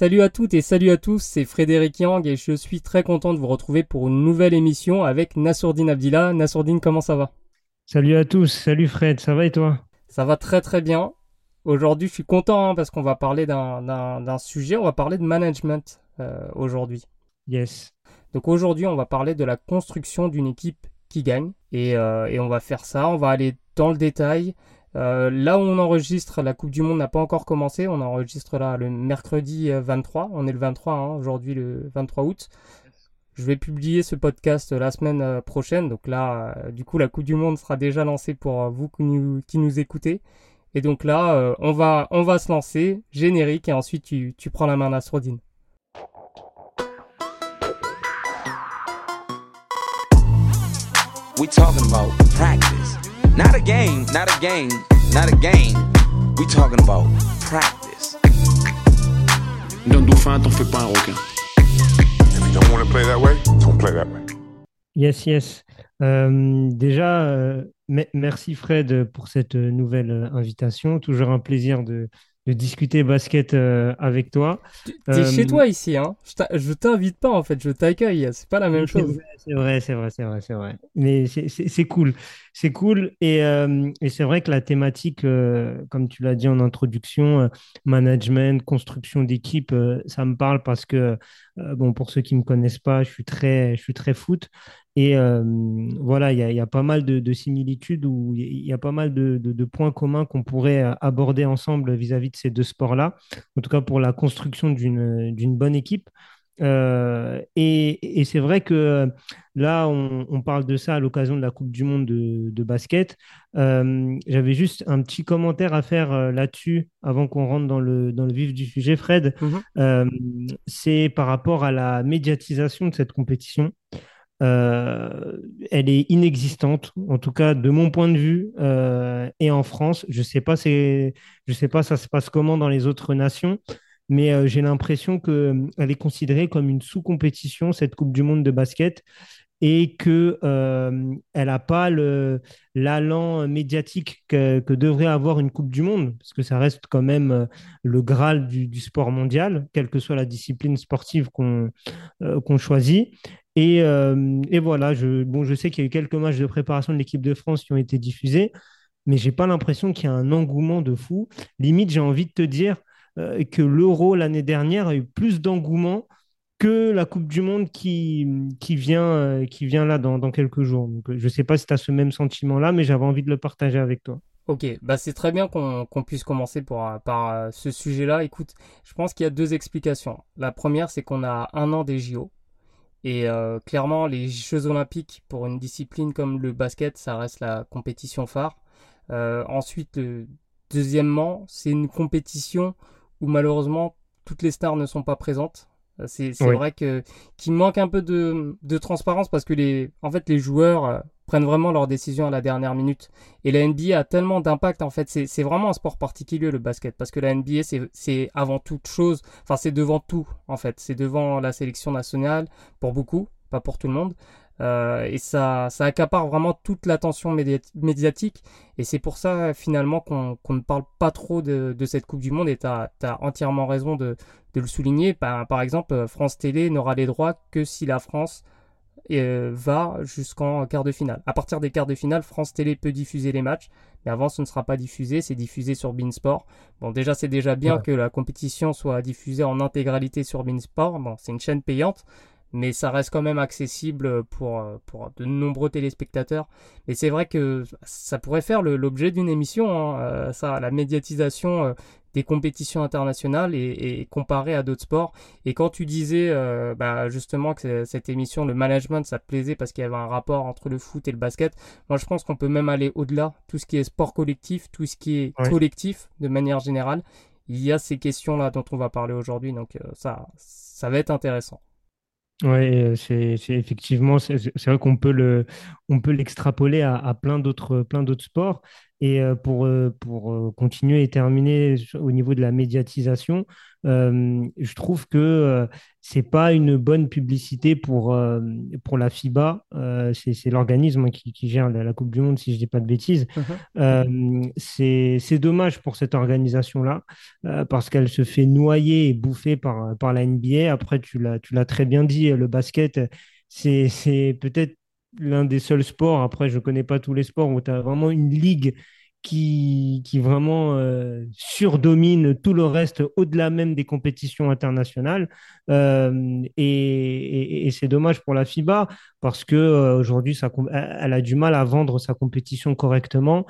Salut à toutes et salut à tous, c'est Frédéric Yang et je suis très content de vous retrouver pour une nouvelle émission avec Nassourdine Abdillah. Nassourdine, comment ça va? Salut à tous, salut Fred, ça va et toi? Ça va très très bien. Aujourd'hui, je suis content hein, parce qu'on va parler d'un sujet, on va parler de management euh, aujourd'hui. Yes. Donc aujourd'hui, on va parler de la construction d'une équipe qui gagne et, euh, et, on va faire ça, on va aller dans le détail. Euh, là où on enregistre, la Coupe du Monde n'a pas encore commencé. On enregistre là le mercredi 23. Euh, on est le 23 hein, aujourd'hui, le 23 août. Je vais publier ce podcast la semaine euh, prochaine. Donc là, du coup, la Coupe du Monde sera déjà lancée pour vous qui nous, écoutez. Et donc là, on, va, se lancer, générique, et ensuite tu, prends la main à Sourdine. We talking about practice. Not a game, not a game, not a game. We talking about practice. D'un dauphin, t'en fais pas un requin. If you don't want to play that way, don't play that way. Yes, yes. Euh, déjà, euh, merci Fred pour cette nouvelle invitation. Toujours un plaisir de, de discuter basket euh, avec toi. T'es chez toi ici, hein Je t'invite pas en fait, je t'accueille. C'est pas la même chose. C'est vrai, c'est vrai, c'est vrai, c'est vrai. Mais c'est cool, c'est cool. Et, euh, et c'est vrai que la thématique, euh, comme tu l'as dit en introduction, management, construction d'équipe, ça me parle parce que bon, pour ceux qui me connaissent pas, je suis très, je suis très foot. Et euh, voilà, il y, a pas mal de, similitudes ou il y a pas mal de, points communs qu'on pourrait euh, aborder ensemble vis-à-vis de ces deux sports-là, en tout cas pour la construction d'une bonne équipe. Euh, et, c'est vrai que là, on, parle de ça à l'occasion de la Coupe du Monde de, basket. J'avais juste un petit commentaire à faire là-dessus avant qu'on rentre dans le, dans le vif du sujet, Fred. Mm-hmm. c'est par rapport à la médiatisation de cette compétition. Euh, elle est inexistante, en tout cas de mon point de vue, euh, et en France. Je sais pas, je sais pas, ça se passe comment dans les autres nations, mais euh, j'ai l'impression que elle est considérée comme une sous-compétition cette Coupe du Monde de basket et que elle n'a pas l'allant médiatique que, devrait avoir une Coupe du Monde, parce que ça reste quand même le graal du, sport mondial, quelle que soit la discipline sportive qu'on qu'on choisit. Et, euh, et, voilà, je, bon, je sais qu'il y a eu quelques matchs de préparation de l'équipe de France qui ont été diffusés, mais j'ai pas l'impression qu'il y a un engouement de fou. Limite, j'ai envie de te dire euh, que l'Euro l'année dernière a eu plus d'engouement que la Coupe du Monde qui, euh, vient là dans, quelques jours. Donc, je ne sais pas si tu as ce même sentiment-là, mais j'avais envie de le partager avec toi. Ok, bah c'est très bien qu'on puisse commencer pour, par ce sujet-là. Écoute, je pense qu'il y a deux explications. La première, c'est qu'on a un an des JO. Et euh, clairement, les Jeux Olympiques, pour une discipline comme le basket, ça reste la compétition phare. Euh, ensuite, deuxièmement, c'est une compétition où malheureusement toutes les stars ne sont pas présentes. Euh, c'est vrai que qu'il manque un peu de, de, transparence parce que les, en fait, les joueurs prennent vraiment leurs décisions à la dernière minute. Et la NBA a tellement d'impact, en fait, c'est vraiment un sport particulier, le basket, parce que la NBA, c'est avant toute chose, enfin, c'est devant tout, en fait. C'est devant la sélection nationale, pour beaucoup, pas pour tout le monde. Euh, et ça, ça accapare vraiment toute l'attention médiatique. Et c'est pour ça, finalement, qu'on ne parle pas trop de, cette Coupe du Monde. Et tu as, entièrement raison de, le souligner. Par, par exemple, France Télé n'aura les droits que si la France euh, va jusqu'en quart de finale. À partir des quarts de finale, France Télé peut diffuser les matchs, mais avant ce ne sera pas diffusé, c'est diffusé sur Beansport. Bon, déjà c'est déjà bien que la compétition soit diffusée en intégralité sur Beansport. Bon, c'est une chaîne payante, mais ça reste quand même accessible pour, pour de nombreux téléspectateurs. Mais c'est vrai que ça pourrait faire l'objet d'une émission, hein, euh, ça, la médiatisation euh, des compétitions internationales et, comparé à d'autres sports. Et quand tu disais euh, bah, justement que cette émission, le management, ça te plaisait parce qu'il y avait un rapport entre le foot et le basket, moi je pense qu'on peut même aller au-delà. Tout ce qui est sport collectif, tout ce qui est collectif de manière générale, il y a ces questions-là dont on va parler aujourd'hui. Donc euh, ça, ça va être intéressant. Oui, euh, c'est effectivement, c'est vrai qu'on peut le, l'extrapoler à, à, d'autres, plein d'autres sports. Et pour, pour continuer et terminer au niveau de la médiatisation, je trouve que c'est pas une bonne publicité pour, pour la FIBA. c'est l'organisme qui, qui, gère la, Coupe du Monde, si je dis pas de bêtises. Mhm. c'est dommage pour cette organisation-là, parce qu'elle se fait noyer et bouffer par, par la NBA. Après, tu l'as très bien dit, le basket, c'est peut-être l'un des seuls sports, après je ne connais pas tous les sports, où tu as vraiment une ligue qui, qui vraiment euh, surdomine tout le reste au-delà même des compétitions internationales. Euh, et, c'est dommage pour la FIBA parce que euh, aujourd'hui, elle a du mal à vendre sa compétition correctement.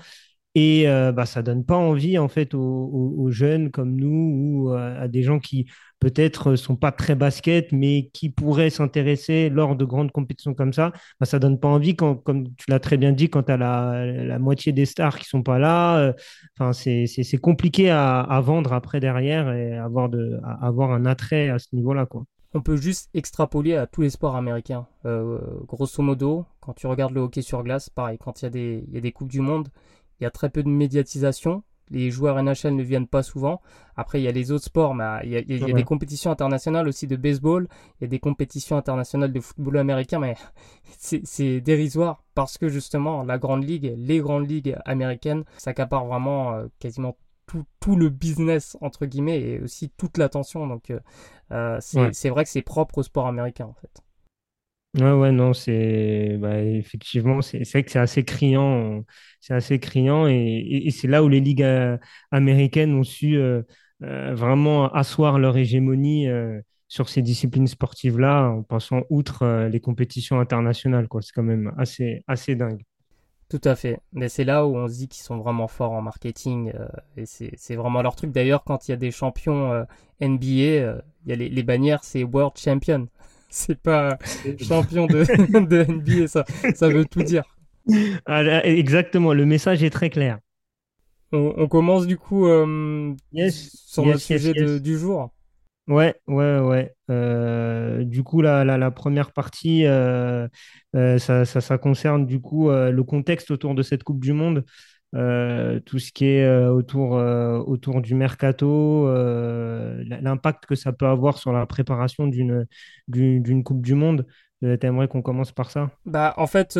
Et bah, ça donne pas envie en fait aux, jeunes comme nous ou à des gens qui peut-être sont pas très basket, mais qui pourraient s'intéresser lors de grandes compétitions comme ça. Bah, ça donne pas envie quand, comme tu l'as très bien dit, quand tu as la, moitié des stars qui sont pas là. Enfin, c'est compliqué à, vendre après derrière et avoir, de, avoir un attrait à ce niveau-là, quoi. On peut juste extrapoler à tous les sports américains. grosso modo, quand tu regardes le hockey sur glace, pareil, quand il y, y a des Coupes du Monde, il y a très peu de médiatisation. Les joueurs NHL ne viennent pas souvent. Après, il y a les autres sports, mais il y a, des compétitions internationales aussi de baseball. Il y a des compétitions internationales de football américain, mais c'est dérisoire parce que justement, la grande ligue, les grandes ligues américaines, s'accaparent vraiment euh, quasiment tout, le business, entre guillemets, et aussi toute l'attention. Donc, euh, euh, c'est vrai que c'est propre au sport américain, en fait. Ouais, ouais, non, c'est bah, effectivement, c'est vrai que c'est assez criant, c'est assez criant, et, c'est là où les ligues euh, américaines ont su euh, euh, vraiment asseoir leur hégémonie sur ces disciplines sportives-là, en passant outre les compétitions internationales, quoi. C'est quand même assez, assez dingue. Tout à fait. Mais c'est là où on se dit qu'ils sont vraiment forts en marketing. et c'est vraiment leur truc. D'ailleurs, quand il y a des champions NBA, il y a les, les bannières, c'est World Champion c'est pas champion de, de, NBA, ça, ça veut tout dire. Ah, exactement, le message est très clair. On, commence du coup euh, sur le sujet du jour. Ouais, ouais, ouais. Euh, du coup, la, la, première partie, euh, ça, ça, ça, concerne du coup le contexte autour de cette Coupe du Monde. Euh, tout ce qui est euh, autour, euh, autour du mercato, l'impact que ça peut avoir sur la préparation d'une d'une Coupe du Monde. T'aimerais qu'on commence par ça? Bah en fait,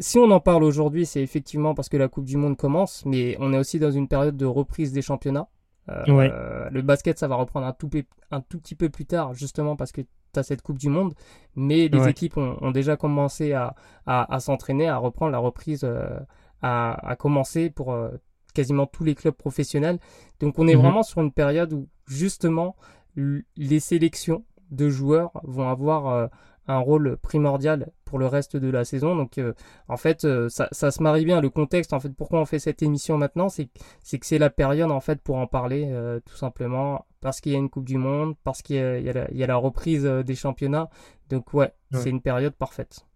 si on en parle aujourd'hui, c'est effectivement parce que la Coupe du Monde commence, mais on est aussi dans une période de reprise des championnats. le basket, ça va reprendre un tout, un tout petit peu plus tard, justement parce que tu as cette Coupe du Monde, mais les équipes ont, déjà commencé à, à, à s'entraîner, à reprendre la reprise à, commencer pour euh, quasiment tous les clubs professionnels. Donc on est mhm. vraiment sur une période où justement les sélections de joueurs vont avoir euh, un rôle primordial pour le reste de la saison. Donc euh, en fait ça, ça, se marie bien. Le contexte en fait pourquoi on fait cette émission maintenant c'est c'est que c'est la période en fait pour en parler tout simplement parce qu'il y a une Coupe du Monde, parce qu'il y, y, a la reprise des championnats. Donc ouais. c'est une période parfaite.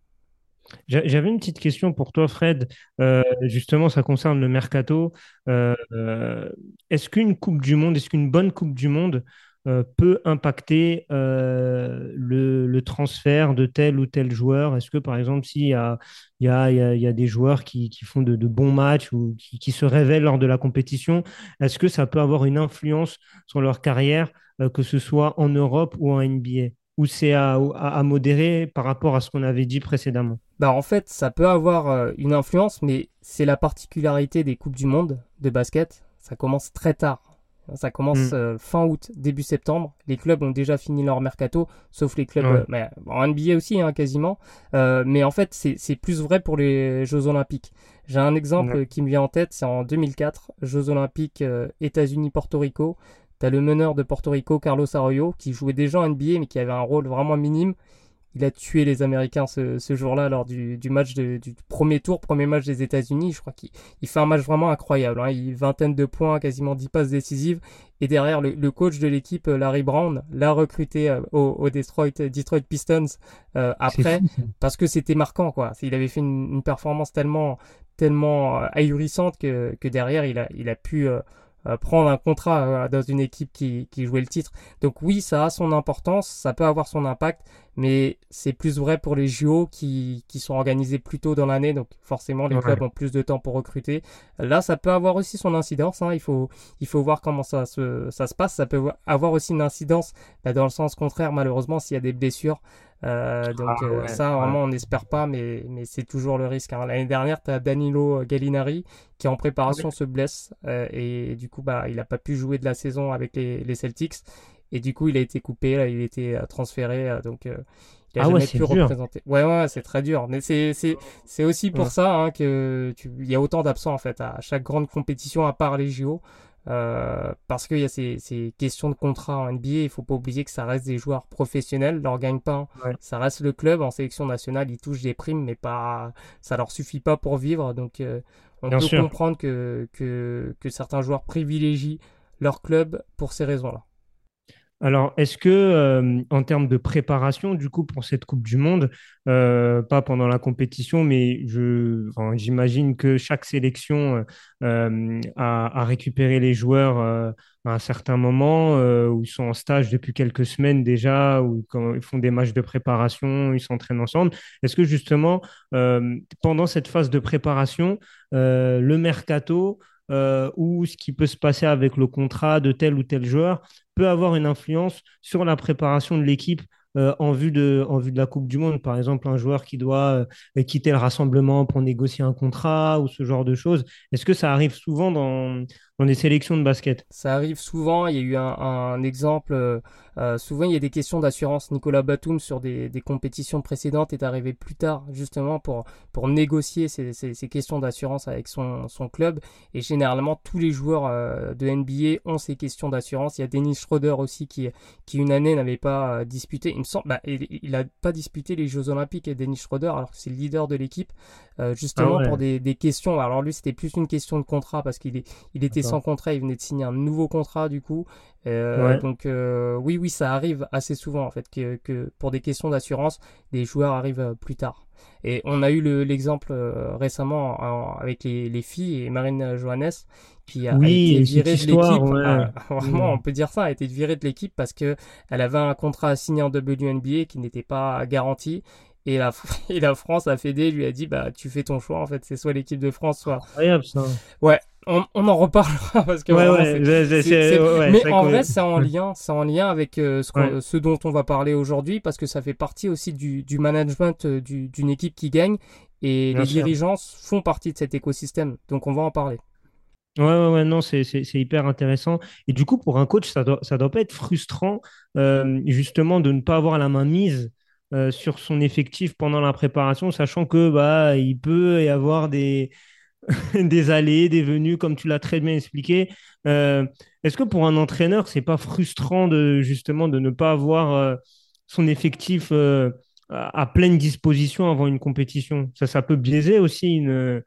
J'avais une petite question pour toi, Fred. Euh, justement, ça concerne le mercato. Euh, euh, est-ce qu'une Coupe du Monde, est-ce qu'une bonne Coupe du Monde peut impacter le, transfert de tel ou tel joueur? Est-ce que, par exemple, s'il y a, y, a, des joueurs qui, font de, bons matchs ou qui, se révèlent lors de la compétition, est-ce que ça peut avoir une influence sur leur carrière, que ce soit en Europe ou en NBA ou c'est à, modérer par rapport à ce qu'on avait dit précédemment? Bah En fait, ça peut avoir euh, une influence, mais c'est la particularité des Coupes du Monde de basket. Ça commence très tard. Ça commence mm. euh, fin août, début septembre. Les clubs ont déjà fini leur mercato, sauf les clubs euh, mais, en NBA aussi, hein, quasiment. mais en fait, c'est plus vrai pour les Jeux Olympiques. J'ai un exemple qui me vient en tête, c'est en 2004, Jeux Olympiques États-Unis-Porto Rico. T'as le meneur de Porto Rico, Carlos Arroyo, qui jouait déjà en NBA, mais qui avait un rôle vraiment minime. Il a tué les Américains ce, jour-là lors du, match du premier tour, premier match des États-Unis. Je crois qu'il fait un match vraiment incroyable. Hein. Il vingtaine de points, quasiment 10 passes décisives. Et derrière, le, coach de l'équipe, euh, Larry Brown, l'a recruté euh, au, Detroit, Detroit, Pistons euh, après, parce que c'était marquant. quoi. Il avait fait une, performance tellement, tellement ahurissante que, derrière, il a, il a pu euh, prendre un contrat euh, dans une équipe qui, qui jouait le titre. Donc oui, ça a son importance, ça peut avoir son impact, mais c'est plus vrai pour les JO qui, qui sont organisés plus tôt dans l'année, donc forcément les clubs ont plus de temps pour recruter. Là, ça peut avoir aussi son incidence, hein. il, faut, il faut voir comment ça se, ça se passe. Ça peut avoir aussi une incidence bah, dans le sens contraire, malheureusement, s'il y a des blessures. Euh, donc ah euh, ça, vraiment, on n'espère pas, mais, mais c'est toujours le risque. Hein. L'année dernière, tu as Danilo Gallinari qui en préparation se blesse euh, et du coup, bah, il n'a pas pu jouer de la saison avec les, les Celtics. Et du coup, il a été coupé, là, il a été transféré, donc il a ah jamais pu représenter. Ouais, ouais, c'est très dur. Mais c'est, c'est, c'est aussi pour ça hein, que il y a autant d'absents en fait à chaque grande compétition à part les JO. Euh, parce qu'il y a ces, ces, questions de contrat en NBA, il faut pas oublier que ça reste des joueurs professionnels, leur gagne-pain, ça reste le club en sélection nationale, ils touchent des primes, mais pas, ça leur suffit pas pour vivre. Donc, euh, on peut comprendre que, que, que certains joueurs privilégient leur club pour ces raisons-là. Alors, est-ce que, euh, en termes de préparation, du coup, pour cette Coupe du Monde, euh, pas pendant la compétition, mais j'imagine que chaque sélection euh, a, récupéré les joueurs à un certain moment, où ils sont en stage depuis quelques semaines déjà, où quand ils font des matchs de préparation, ils s'entraînent ensemble. Est-ce que justement, pendant cette phase de préparation, le mercato euh, ou ce qui peut se passer avec le contrat de tel ou tel joueur peut avoir une influence sur la préparation de l'équipe euh, en, vue de, en vue de la Coupe du Monde. Par exemple, un joueur qui doit euh, quitter le rassemblement pour négocier un contrat ou ce genre de choses. Est-ce que ça arrive souvent dans, dans les sélections de basket? Ça arrive souvent. Il y a eu un, exemple. Euh, souvent, il y a des questions d'assurance. Nicolas Batum, sur des, compétitions précédentes, est arrivé plus tard, justement, pour, pour négocier ces questions d'assurance avec son, son, club. Et généralement, tous les joueurs de NBA ont ces questions d'assurance. Il y a Dennis Schroeder aussi, qui, qui une année n'avait pas disputé bah, il n'a pas disputé les Jeux Olympiques et Dennis Schroeder, alors que c'est le leader de l'équipe, euh, justement ah pour des, questions. Alors lui, c'était plus une question de contrat parce qu'il il était sans contrat, il venait de signer un nouveau contrat du coup. Euh, donc euh, oui, oui, ça arrive assez souvent en fait que, que pour des questions d'assurance, des joueurs arrivent plus tard. Et on a eu l'exemple récemment avec les, les, filles et Marine Johannes qui a, été virée de l'équipe. Ah, vraiment, mm. on peut dire ça, a été virée de l'équipe parce que elle avait un contrat signé en WNBA qui n'était pas garanti. Et la, et la France, a Fédé, lui a dit bah tu fais ton choix en fait, c'est soit l'équipe de France, soit. Incroyable ça. Ouais, on, on en reparlera parce que. Ouais, ouais, Mais en vrai, c'est en lien, c'est en lien avec euh, ce, ce, dont on va parler aujourd'hui parce que ça fait partie aussi du, du management euh, d'une équipe qui gagne et les dirigeants font partie de cet écosystème. Donc on va en parler. Ouais, ouais, ouais, non, c'est hyper intéressant. Et du coup, pour un coach, ça doit, ça doit pas être frustrant, euh, justement, de ne pas avoir la main mise euh, sur son effectif pendant la préparation, sachant que bah, il peut y avoir des, des allées, des venues, comme tu l'as très bien expliqué. Euh, est-ce que pour un entraîneur, c'est pas frustrant de justement de ne pas avoir son effectif à pleine disposition avant une compétition? Ça, ça peut biaiser aussi une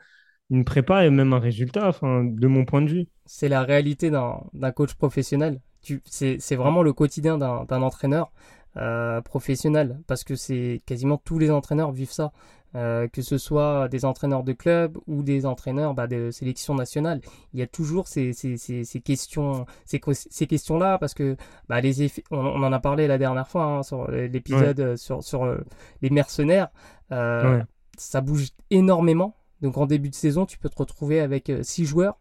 une prépa et même un résultat, enfin, de mon point de vue. C'est la réalité d'un coach professionnel. C'est vraiment le quotidien d'un entraîneur euh, professionnel parce que c'est quasiment tous les entraîneurs vivent ça. Euh, que ce soit des entraîneurs de club ou des entraîneurs bah, de sélection nationale. Il y a toujours ces, ces, ces, ces questions, ces, ces questions-là, parce que bah, les effets, on, en a parlé la dernière fois hein, sur l'épisode euh, sur, sur les mercenaires. Ça bouge énormément donc en début de saison, tu peux te retrouver avec 6 euh, joueurs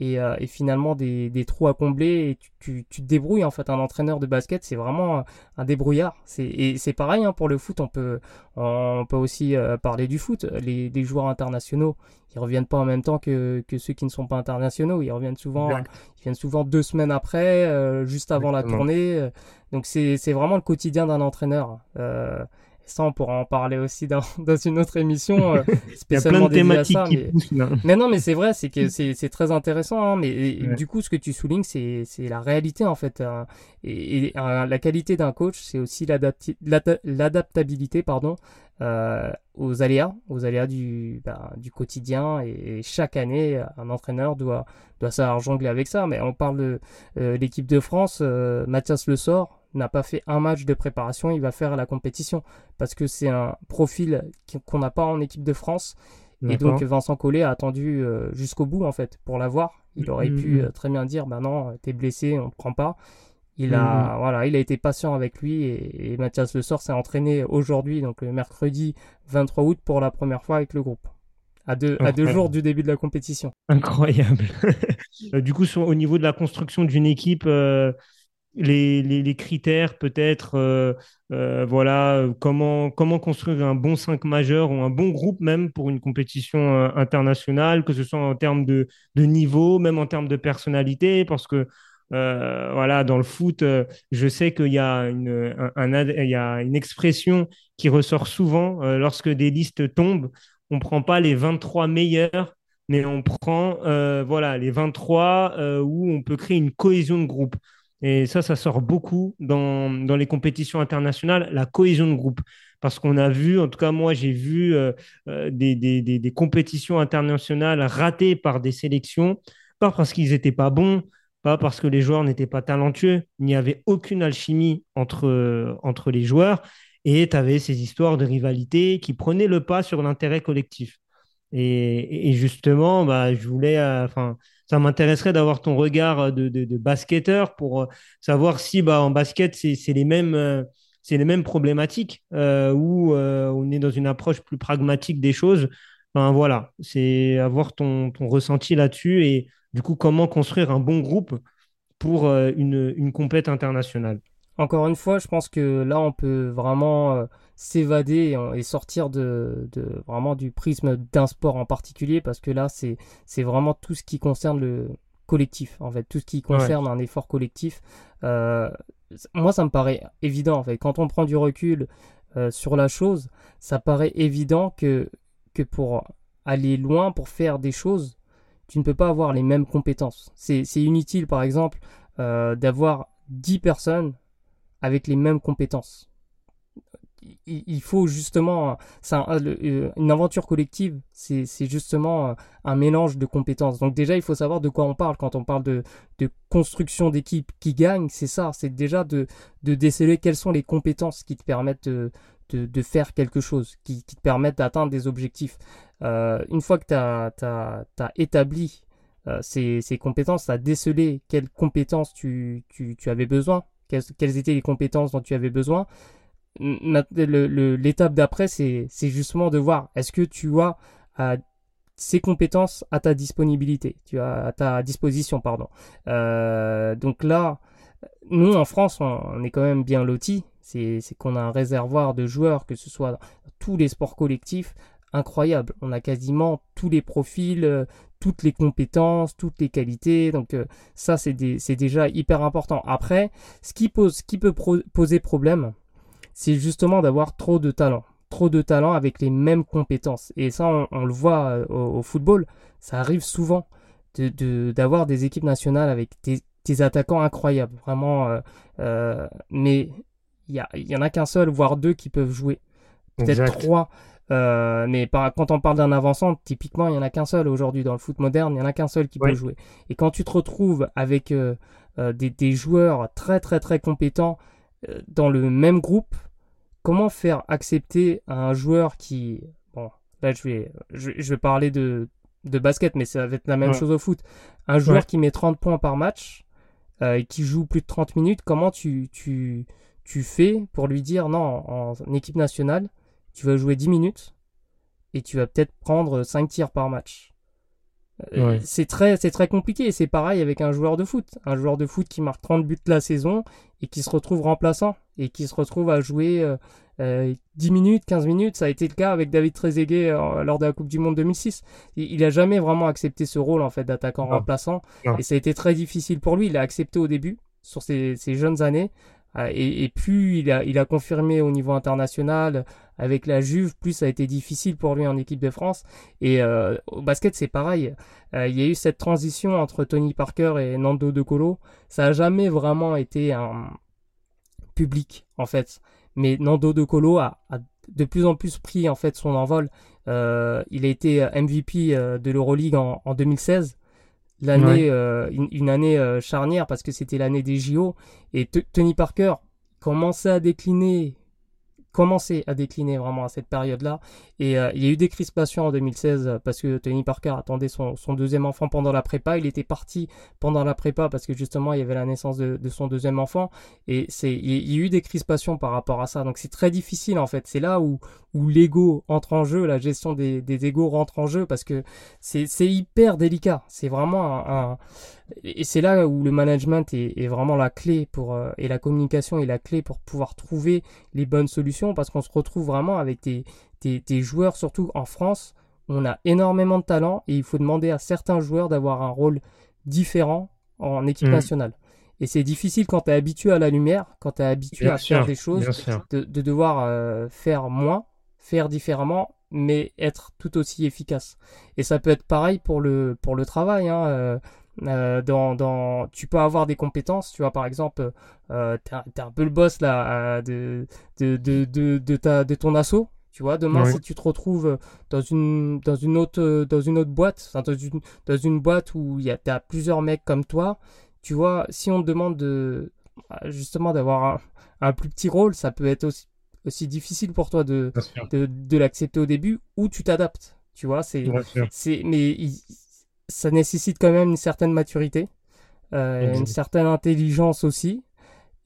et, euh, et, finalement des, des, trous à combler et tu, tu, tu, te débrouilles en fait. Un entraîneur de basket c'est vraiment un débrouillard. C'est et c'est pareil hein, pour le foot on peut on peut aussi euh, parler du foot. Les, les, joueurs internationaux ils reviennent pas en même temps que, que ceux qui ne sont pas internationaux. Ils reviennent souvent ils viennent souvent deux semaines après juste avant la tournée. Donc c'est c'est vraiment le quotidien d'un entraîneur ça, on pourra en parler aussi dans, dans une autre émission spécialement Il y a plein de thématiques qui mais... Poussent, mais... non, mais c'est vrai, c'est que c'est très intéressant. Hein, mais du coup, ce que tu soulignes, c'est la réalité en fait. Hein. et, la qualité d'un coach, c'est aussi l'adaptabilité, pardon, euh, aux aléas, aux aléas du, bah, du quotidien. Et, chaque année, un entraîneur doit doit savoir jongler avec ça. Mais on parle de euh, l'équipe de France, euh, Mathias Le Sort n'a pas fait un match de préparation, il va faire la compétition parce que c'est un profil qu'on n'a pas en équipe de France. Et donc Vincent Collet a attendu euh, jusqu'au bout en fait pour l'avoir. Il aurait pu mm-hmm. euh, très bien dire bah non, t'es blessé, on te prend pas. Il a, voilà, il a été patient avec lui et, Mathias Le Sort s'est entraîné aujourd'hui, donc le mercredi 23 août, pour la première fois avec le groupe. À deux, à deux jours du début de la compétition. Incroyable. Euh, du coup, au niveau de la construction d'une équipe, euh, les, critères peut-être, euh, voilà, comment, construire un bon 5 majeur ou un bon groupe même pour une compétition internationale, que ce soit en termes de, niveau, même en termes de personnalité, parce que euh, voilà, dans le foot, euh, je sais qu'il y, a une, expression qui ressort souvent euh, lorsque des listes tombent. On ne prend pas les 23 meilleurs, mais on prend voilà, les 23 où on peut créer une cohésion de groupe. Et ça, ça sort beaucoup dans, dans les compétitions internationales, la cohésion de groupe. Parce qu'on a vu, en tout cas moi, j'ai vu des, des, des, des compétitions internationales ratées par des sélections, pas parce qu'ils n'étaient pas bons, pas parce que les joueurs n'étaient pas talentueux, il n'y avait aucune alchimie entre, entre les joueurs, et tu avais ces histoires de rivalité qui prenaient le pas sur l'intérêt collectif. Et, justement, bah, je voulais, euh, ça m'intéresserait d'avoir ton regard de, de, basketteur pour euh, savoir si bah, en basket, c'est les mêmes. Euh, c'est les mêmes problématiques où on est dans une approche plus pragmatique des choses. Enfin, voilà, c'est avoir ton, ressenti là-dessus et du coup, comment construire un bon groupe pour euh, une, une internationale Encore une fois, je pense que là, on peut vraiment euh, s'évader et, sortir de, vraiment du prisme d'un sport en particulier, parce que là, c'est vraiment tout ce qui concerne le collectif, en fait, tout ce qui concerne un effort collectif. Euh, moi, ça me paraît évident, en fait, quand on prend du recul sur la chose, ça paraît évident que, que pour aller loin, pour faire des choses, tu ne peux pas avoir les mêmes compétences. C'est inutile, par exemple, euh, d'avoir 10 personnes avec les mêmes compétences. Il, faut justement, euh, une aventure collective, c'est justement euh, un mélange de compétences. Donc déjà, il faut savoir de quoi on parle quand on parle de, construction d'équipe qui gagne. C'est ça, c'est déjà de, déceler quelles sont les compétences qui te permettent de, faire quelque chose, qui, te permettent d'atteindre des objectifs. Euh, une fois que tu as, établi euh, ces, compétences, tu as décelé quelles compétences tu, avais besoin, quelles, étaient les compétences dont tu avais besoin, l'étape d'après, c'est justement de voir est-ce que tu as euh, ces compétences à ta disponibilité, tu as à ta disposition, pardon. donc là, nous en France, on, est quand même bien lotis. C'est qu'on a un réservoir de joueurs, que ce soit dans tous les sports collectifs, incroyable. On a quasiment tous les profils, euh, toutes les compétences, toutes les qualités. Donc euh, ça, c'est déjà hyper important. Après, ce qui, pose, qui peut poser problème, c'est justement d'avoir trop de talent. Trop de talent avec les mêmes compétences. Et ça, on, le voit euh, au, football, ça arrive souvent d'avoir des équipes nationales avec des, attaquants incroyables. Vraiment. mais il y, y en a qu'un seul, voire deux qui peuvent jouer. Peut-être trois. Euh, mais quand on parle d'un avançant, typiquement, il n'y en a qu'un seul aujourd'hui dans le foot moderne, il n'y en a qu'un seul qui peut jouer. Et quand tu te retrouves avec euh, euh, des, joueurs très très très compétents dans le même groupe, comment faire accepter à un joueur qui... Bon, là je vais, je, vais parler de, de, basket, mais ça va être la même chose au foot. Un joueur qui met 30 points par match et qui joue plus de 30 minutes, comment tu, tu, tu fais pour lui dire non, en équipe nationale, tu vas jouer 10 minutes et tu vas peut-être prendre 5 tirs par match. Euh, c'est très, c'est très compliqué. C'est pareil avec un joueur de foot. Un joueur de foot qui marque 30 buts la saison et qui se retrouve remplaçant et qui se retrouve à jouer 10 euh, euh, minutes, 15 minutes. Ça a été le cas avec David Trezeguet lors de la Coupe du Monde 2006. Il, n'a jamais vraiment accepté ce rôle en fait d'attaquant remplaçant et ça a été très difficile pour lui. Il a accepté au début sur ses, ses jeunes années ah, et, plus il a, il a confirmé au niveau international avec la Juve, plus ça a été difficile pour lui en équipe de France. Et euh, au basket, c'est pareil. Euh, il y a eu cette transition entre Tony Parker et Nando De Colo. Ça n'a jamais vraiment été un public, en fait. Mais Nando De Colo a, de plus en plus pris en fait son envol. Euh, il a été MVP de l'Euroleague en, en 2016 l'année, euh, une, année euh, charnière parce que c'était l'année des JO et Tony Parker commençait à décliner commencé à décliner vraiment à cette période-là. Et euh, il y a eu des crispations en 2016 parce que Tony Parker attendait son, deuxième enfant pendant la prépa. Il était parti pendant la prépa parce que justement il y avait la naissance de, son deuxième enfant. Et c'est il y a eu des crispations par rapport à ça. Donc c'est très difficile en fait. C'est là où, où l'ego entre en jeu, la gestion des, des égos rentre en jeu parce que c'est hyper délicat. C'est vraiment un, et c'est là où le management est, est vraiment la clé pour euh, et la communication est la clé pour pouvoir trouver les bonnes solutions parce qu'on se retrouve vraiment avec des, des, des joueurs surtout en France. On a énormément de talent et il faut demander à certains joueurs d'avoir un rôle différent en équipe mmh. nationale. Et c'est difficile quand tu es habitué à la lumière, quand tu es habitué à faire des choses, de, de, devoir euh, faire moins faire différemment, mais être tout aussi efficace. Et ça peut être pareil pour le, pour le travail. Hein, euh, euh, dans, dans, tu peux avoir des compétences, tu vois, par exemple, euh, tu es, un peu le boss là, de, de, de, de, de, ta, de ton assaut. Tu vois, demain, si tu te retrouves dans une, dans une, autre, dans une autre boîte, dans une, dans une boîte où il y a, plusieurs mecs comme toi, tu vois, si on te demande de, justement d'avoir un, un, plus petit rôle, ça peut être aussi, aussi difficile pour toi de, de, de l'accepter au début ou tu t'adaptes. Tu vois, c'est, c'est, mais ça nécessite quand même une certaine maturité, euh, une certaine intelligence aussi.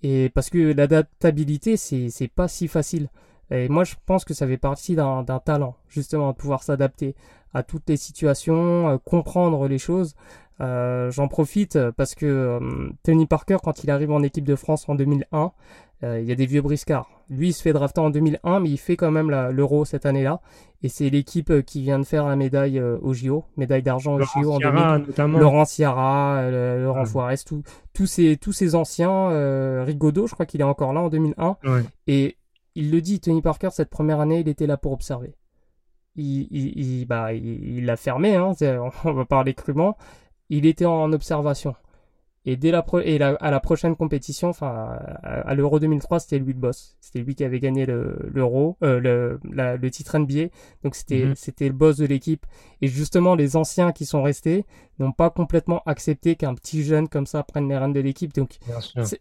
Et parce que l'adaptabilité, c'est, pas si facile. Et moi, je pense que ça fait partie d'un, talent, justement, de pouvoir s'adapter à toutes les situations, euh, comprendre les choses. Euh, j'en profite parce que Tony Parker, quand il arrive en équipe de France en 2001, euh, il y a des vieux briscards. Lui, il se fait drafter en 2001, mais il fait quand même l'euro cette année-là. Et c'est l'équipe euh, qui vient de faire la médaille euh, au JO, médaille d'argent au JO en 2000. Notamment. Laurent Ciara, Laurent ouais. tous ces, tous ces anciens. Euh, Rigaudot, je crois qu'il est encore là en 2001. Ouais. Et il le dit, Tony Parker, cette première année, il était là pour observer. Il, il, il bah, il fermé, hein, on va parler crûment. Il était en observation. Et dès la, et à la prochaine compétition, enfin à, l'Euro 2003, c'était lui le boss. C'était lui qui avait gagné l'Euro, euh, le, le titre NBA. Donc c'était mhm. c'était le boss de l'équipe. Et justement, les anciens qui sont restés n'ont pas complètement accepté qu'un petit jeune comme ça prenne les rênes de l'équipe. Donc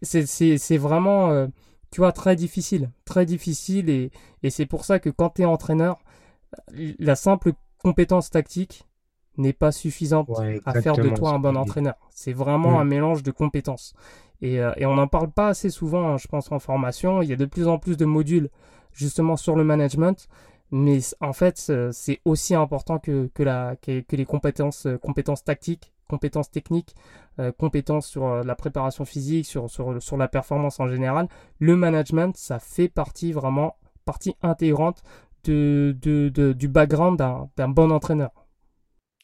c'est vraiment, euh, tu vois, très difficile, très difficile. Et, et c'est pour ça que quand tu es entraîneur, la simple compétence tactique n'est pas suffisante à faire de toi un bon entraîneur. C'est vraiment mm. un mélange de compétences. Et, euh, et on n'en parle pas assez souvent, hein, je pense, en formation. Il y a de plus en plus de modules justement sur le management. Mais en fait, c'est aussi important que, que, la, que, les compétences, euh, compétences tactiques, compétences techniques, euh, compétences sur la préparation physique, sur, sur, sur la performance en général. Le management, ça fait partie vraiment, partie intégrante de, de, de du background d'un bon entraîneur.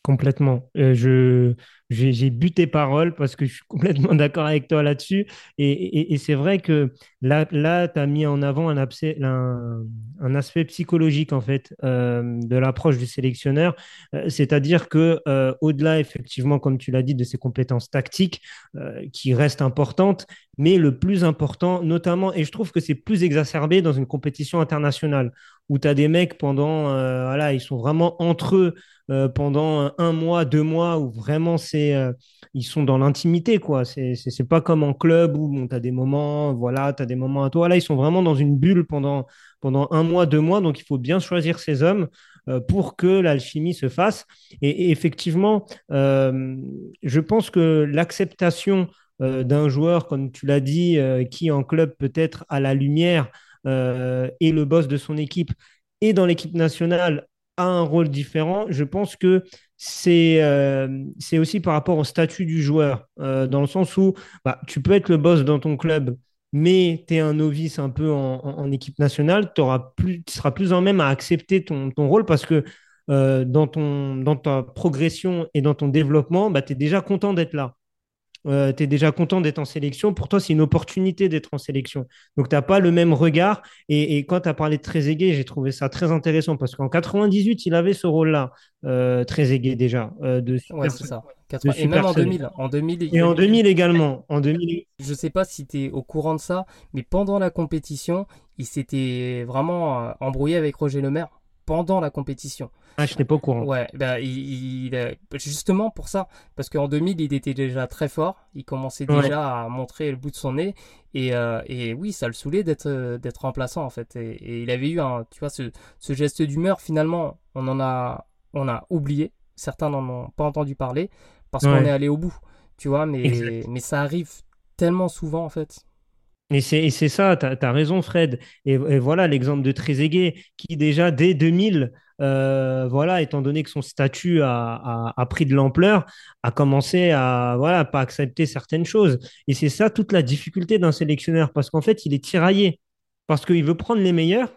Complètement. Je, j'ai bu tes paroles parce que je suis complètement d'accord avec toi là-dessus. Et, c'est vrai que là, là tu as mis en avant un, un, aspect psychologique en fait euh, de l'approche du sélectionneur. Euh, c'est-à-dire que euh, au-delà, effectivement, comme tu l'as dit, de ses compétences tactiques qui restent importantes, mais le plus important, notamment, et je trouve que c'est plus exacerbé dans une compétition internationale où tu as des mecs pendant, voilà, ils sont vraiment entre eux pendant un mois, deux mois, où vraiment euh, ils sont dans l'intimité, quoi. C'est, pas comme en club où bon, tu as des moments, voilà, tu des moments à toi. Là, ils sont vraiment dans une bulle pendant, pendant un mois, deux mois, donc il faut bien choisir ces hommes euh, pour que l'alchimie se fasse. Et, effectivement, je pense que l'acceptation d'un joueur, comme tu l'as dit, qui en club peut-être à la lumière est le boss de son équipe, et dans l'équipe nationale a un rôle différent. Je pense que c'est euh, c'est aussi par rapport au statut du joueur, euh, dans le sens où bah, tu peux être le boss dans ton club, mais tu es un novice un peu en, équipe nationale, tu seras plus en même à accepter ton, rôle parce que euh, dans ta progression et dans ton développement, bah, tu es déjà content d'être là euh, tu es déjà content d'être en sélection. Pour toi, c'est une opportunité d'être en sélection. Donc, tu n'as pas le même regard. Et, et quand tu as parlé de Trezeguet, j'ai trouvé ça très intéressant parce qu'en 98, il avait ce rôle-là, euh, Trezeguet déjà. Euh, de ouais, c'est ça. et même en 2000. En 2000 et en 2000 également. En 2000... Je ne sais pas si tu es au courant de ça, mais pendant la compétition, il s'était vraiment euh, embrouillé avec Roger Lemaire. Pendant la compétition. Ah, je n'étais pas au courant. Ouais, bah, il, justement pour ça, parce qu'en 2000, il était déjà très fort, il commençait déjà à montrer le bout de son nez, et, euh, et oui, ça le saoulait d'être euh, d'être remplaçant en fait. Et, il avait eu un, tu vois, ce, ce geste d'humeur. Finalement, on en a, on a oublié. Certains n'en ont pas entendu parler parce qu'on est allé au bout, tu vois. Mais mais ça arrive tellement souvent en fait. Et c'est ça, tu as, raison Fred. Et, voilà l'exemple de Trezeguet qui déjà dès 2000, euh, voilà, étant donné que son statut a, a, pris de l'ampleur, a commencé à voilà pas accepter certaines choses. Et c'est ça toute la difficulté d'un sélectionneur parce qu'en fait il est tiraillé parce qu'il veut prendre les meilleurs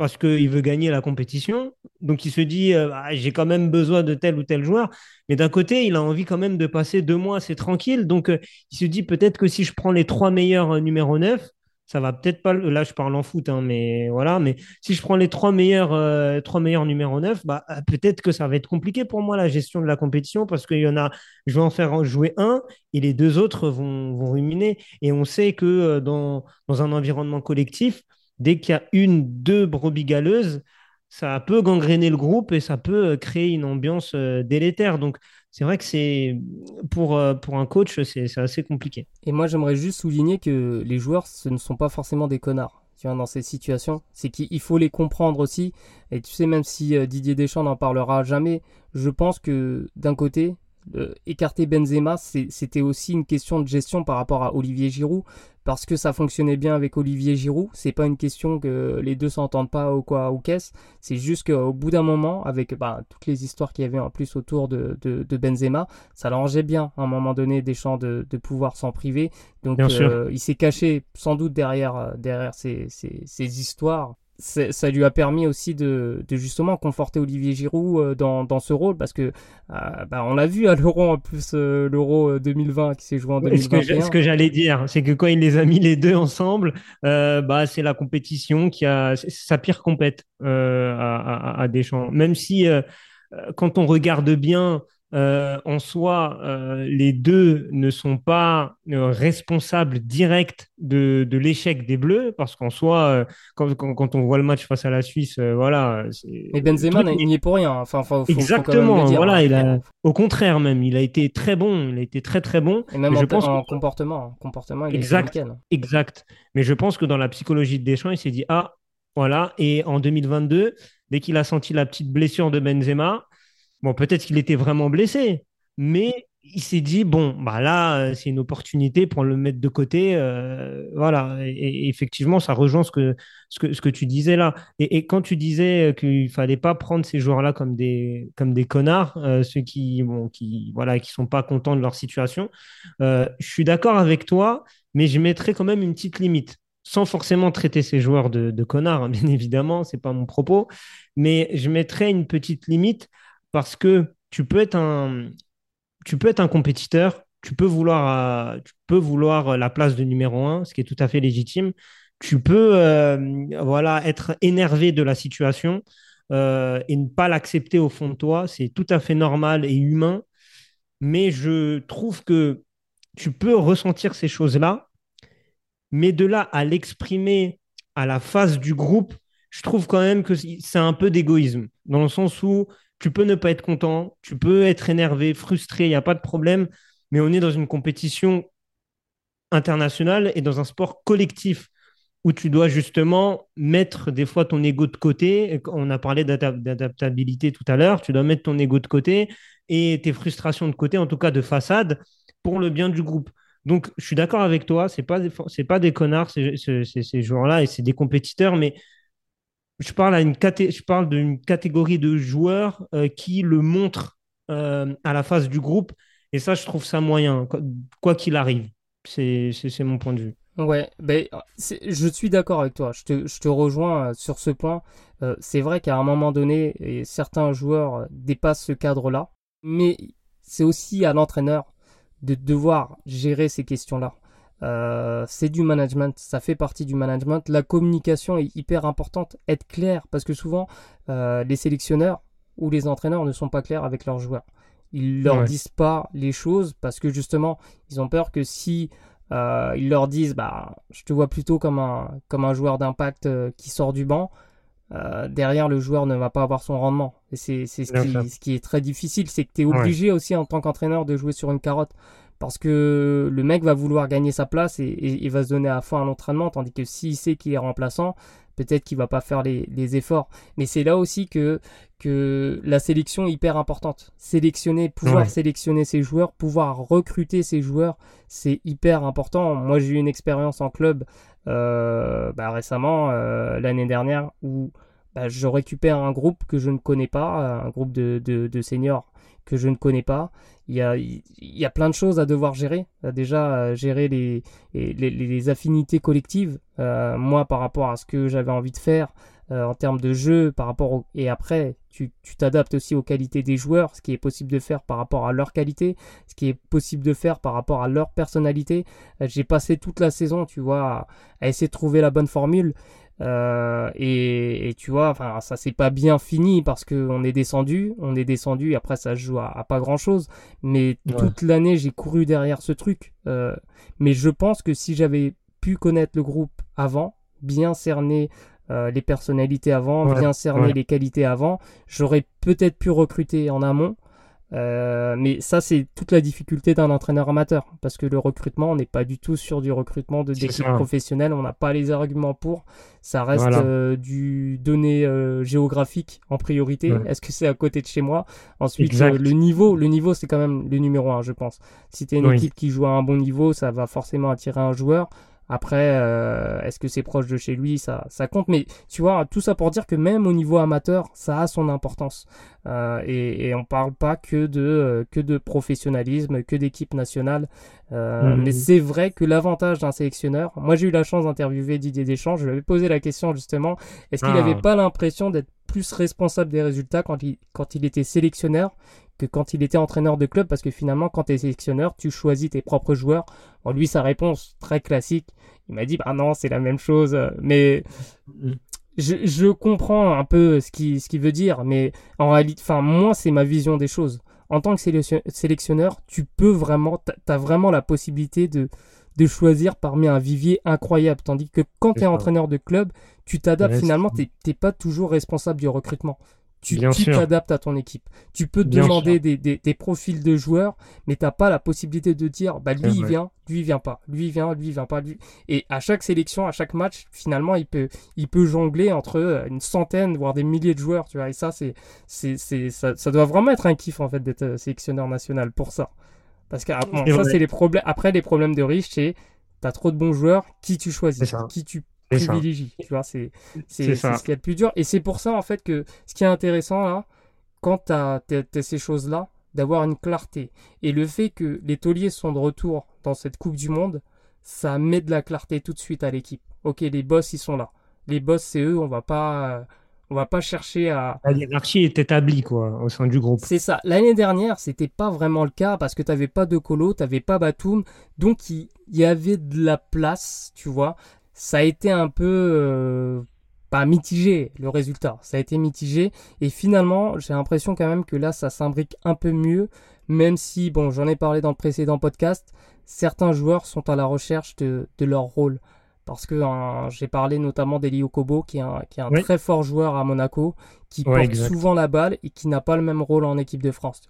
parce qu'il veut gagner la compétition. Donc il se dit, euh, ah, j'ai quand même besoin de tel ou tel joueur. Mais d'un côté, il a envie quand même de passer deux mois assez tranquille. Donc euh, il se dit, peut-être que si je prends les trois meilleurs euh, numéro 9, ça va peut-être pas. Là, je parle en foot, hein, mais voilà. Mais si je prends les trois meilleurs, trois meilleurs numéro 9, bah, peut-être que ça va être compliqué pour moi la gestion de la compétition parce qu'il y en a, je vais en faire jouer un et les deux autres vont, vont ruminer. Et on sait que dans, dans un environnement collectif, dès qu'il y a une, deux brebis galeuses, ça peut gangréner le groupe et ça peut euh, créer une ambiance euh, délétère. Donc, c'est vrai que c'est pour, euh, pour un coach, c'est assez compliqué. Et moi, j'aimerais juste souligner que les joueurs, ce ne sont pas forcément des connards. Tu vois, dans ces situations, c'est qu'il faut les comprendre aussi. Et tu sais, même si Didier Deschamps n'en parlera jamais, je pense que d'un côté, écarter Benzema, c'était aussi une question de gestion par rapport à Olivier Giroud, parce que ça fonctionnait bien avec Olivier Giroud. C'est pas une question que les deux s'entendent pas ou quoi ou qu'est-ce. C'est juste qu'au bout d'un moment, avec bah, toutes les histoires qu'il y avait en plus autour de, Benzema, ça l'arrangeait bien à un moment donné des champs de, pouvoir s'en priver. Donc euh, il s'est caché sans doute derrière, derrière ces histoires ça lui a permis aussi de, justement conforter Olivier Giroud euh, dans, ce rôle parce que euh, bah, on l'a vu à l'Euro en plus euh, l'Euro 2020 qui s'est joué en 2021. Ce que, j'allais dire, c'est que quand il les a mis les deux ensemble, bah c'est la compétition qui a sa pire compète à, à, Deschamps. Même si quand on regarde bien euh, en soi, euh, les deux ne sont pas euh, responsables directs de, l'échec des Bleus, parce qu'en soi, quand, on voit le match face à la Suisse, voilà. Mais Benzema, il n'y est pour rien. Enfin, Exactement. voilà, il a, au contraire même, il a été très bon. Il a été très très bon. Et même en, je pense en comportement, comportement, il exact, est exact. Mais je pense que dans la psychologie de Deschamps, il s'est dit ah voilà. Et en 2022, dès qu'il a senti la petite blessure de Benzema, Bon, peut-être qu'il était vraiment blessé, mais il s'est dit bon, bah là, euh, c'est une opportunité pour le mettre de côté. Euh, voilà. Et, effectivement, ça rejoint ce que, ce que, ce que tu disais là. Et, quand tu disais qu'il fallait pas prendre ces joueurs-là comme des, comme des connards, euh, ceux qui, bon, qui, voilà, qui sont pas contents de leur situation, je suis d'accord avec toi, mais je mettrais quand même une petite limite sans forcément traiter ces joueurs de, connards, hein, bien évidemment, c'est pas mon propos, mais je mettrais une petite limite parce que tu peux être un, tu peux être un compétiteur, tu peux vouloir, euh, tu peux vouloir la place de numéro un, ce qui est tout à fait légitime. Tu peux euh, voilà, être énervé de la situation euh, et ne pas l'accepter au fond de toi. C'est tout à fait normal et humain. Mais je trouve que tu peux ressentir ces choses-là, mais de là à l'exprimer à la face du groupe, je trouve quand même que c'est un peu d'égoïsme, dans le sens où tu peux ne pas être content, tu peux être énervé, frustré, il n'y a pas de problème, mais on est dans une compétition internationale et dans un sport collectif où tu dois justement mettre des fois ton ego de côté. On a parlé d'adaptabilité tout à l'heure, tu dois mettre ton ego de côté et tes frustrations de côté, en tout cas de façade, pour le bien du groupe. Donc, je suis d'accord avec toi, ce pas, pas des connards, ces, ces joueurs-là, et c'est des compétiteurs, mais je parle, à une je parle d'une catégorie de joueurs euh, qui le montrent euh, à la face du groupe. Et ça, je trouve ça moyen, quoi qu'il arrive. C'est mon point de vue. Ouais, ben, je suis d'accord avec toi. Je te, je te, rejoins euh, sur ce point. c'est vrai qu'à un moment donné, certains joueurs dépassent ce cadre-là. Mais c'est aussi à l'entraîneur de devoir gérer ces questions-là. Euh, c'est du management, ça fait partie du management. La communication est hyper importante, être clair, parce que souvent euh, les sélectionneurs ou les entraîneurs ne sont pas clairs avec leurs joueurs. Ils leur disent pas les choses parce que justement ils ont peur que si euh, ils leur disent bah je te vois plutôt comme un comme un joueur d'impact qui sort du banc, euh, derrière le joueur ne va pas avoir son rendement. Et c'est ce, ce, qui est très difficile, c'est que tu es obligé aussi en tant qu'entraîneur de jouer sur une carotte. Parce que le mec va vouloir gagner sa place et, il va se donner à fond à l'entraînement, tandis que s'il sait qu'il est remplaçant, peut-être qu'il va pas faire les, les efforts. Mais c'est là aussi que, que la sélection est hyper importante. Sélectionner, pouvoir sélectionner ses joueurs, pouvoir recruter ses joueurs, c'est hyper important. Moi, j'ai eu une expérience en club euh, bah, récemment, euh, l'année dernière, où bah, je récupère un groupe que je ne connais pas, un groupe de, de, de seniors que je ne connais pas. Il y, a, il y a plein de choses à devoir gérer. Euh, déjà, gérer les, les, affinités collectives. Euh, moi, par rapport à ce que j'avais envie de faire euh, en termes de jeu, par rapport et après, tu t'adaptes aussi aux qualités des joueurs, ce qui est possible de faire par rapport à leur qualité, ce qui est possible de faire par rapport à leur personnalité. J'ai passé toute la saison, tu vois, à essayer de trouver la bonne formule. Euh, et, tu vois, enfin, ça c'est pas bien fini parce qu'on est descendu, on est descendu. Et après, ça se joue à, pas grand chose. Mais toute l'année, j'ai couru derrière ce truc. Euh, mais je pense que si j'avais pu connaître le groupe avant, bien cerner euh, les personnalités avant, bien cerner les qualités avant, j'aurais peut-être pu recruter en amont. Euh, mais ça, c'est toute la difficulté d'un entraîneur amateur, parce que le recrutement, on n'est pas du tout sur du recrutement de d'équipes professionnelles, on n'a pas les arguments pour. Ça reste euh, du donné euh, géographique en priorité. Est-ce que c'est à côté de chez moi? Ensuite, le niveau, le niveau, c'est quand même le numéro un, je pense. Si tu es une équipe qui joue à un bon niveau, ça va forcément attirer un joueur. Après, euh, est-ce que c'est proche de chez lui? Ça, ça compte. Mais tu vois, tout ça pour dire que même au niveau amateur, ça a son importance. Euh, et, et on parle pas que de, euh, que de professionnalisme, que d'équipe nationale. Euh, mhm. Mais c'est vrai que l'avantage d'un sélectionneur, moi j'ai eu la chance d'interviewer Didier Deschamps, je lui avais posé la question justement, est-ce qu'il n'avait ah. pas l'impression d'être plus responsable des résultats quand il, quand il était sélectionneur que quand il était entraîneur de club, parce que finalement, quand tu es sélectionneur, tu choisis tes propres joueurs. Bon, lui, sa réponse, très classique, il m'a dit, bah non, c'est la même chose, mais je, je comprends un peu ce qu'il ce qui veut dire, mais en réalité, enfin, moi, c'est ma vision des choses. En tant que sélectionneur, tu peux vraiment, tu as vraiment la possibilité de, de choisir parmi un vivier incroyable. Tandis que quand tu es entraîneur de club, tu t'adaptes finalement, tu n'es pas toujours responsable du recrutement. Tu t'adaptes à ton équipe. Tu peux demander des, des, des, profils de joueurs, mais t'as pas la possibilité de dire, bah lui il vient, lui il vient pas, lui il vient, lui il vient pas, lui. Et à chaque sélection, à chaque match, finalement, il peut, il peut jongler entre euh, une centaine, voire des milliers de joueurs, tu vois. Et ça, c'est, ça, ça doit vraiment être un kiff en fait d'être euh, sélectionneur national pour ça. Parce que ça, c'est les problèmes. Après, les problèmes de riche, c'est t'as trop de bons joueurs, qui tu choisis, qui tu privilégie. Tu vois, c'est c'est ce qui est le plus dur. Et c'est pour ça, en fait, que ce qui est intéressant, là, quand tu as, ces choses-là, d'avoir une clarté. Et le fait que les tauliers sont de retour dans cette Coupe du Monde, ça met de la clarté tout de suite à l'équipe. Ok, les boss, ils sont là. Les boss, c'est eux, on va pas... On va pas chercher à. La hiérarchie est établie, quoi, au sein du groupe. C'est ça. L'année dernière, c'était pas vraiment le cas parce que tu t'avais pas de Colo, t'avais pas Batum. Donc, il y avait de la place, tu vois ça a été un peu euh, pas mitigé le résultat, ça a été mitigé. Et finalement j'ai l'impression quand même que là ça s'imbrique un peu mieux, même si bon j'en ai parlé dans le précédent podcast, certains joueurs sont à la recherche de, de leur rôle parce que hein, j'ai parlé notamment d'Elio Kobo, qui est un, qui est un très fort joueur à Monaco, qui porte souvent la balle et qui n'a pas le même rôle en équipe de France.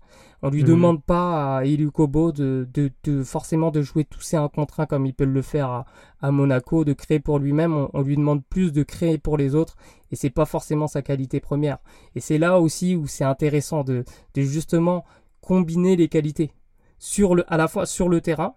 On lui mhm. demande pas à Elio Kobo de, de, de, forcément de jouer tous ses 1 contre 1 comme il peut le faire à, à Monaco, de créer pour lui-même. On, lui demande plus de créer pour les autres et c'est pas forcément sa qualité première. Et c'est là aussi où c'est intéressant de, de justement combiner les qualités sur le, à la fois sur le terrain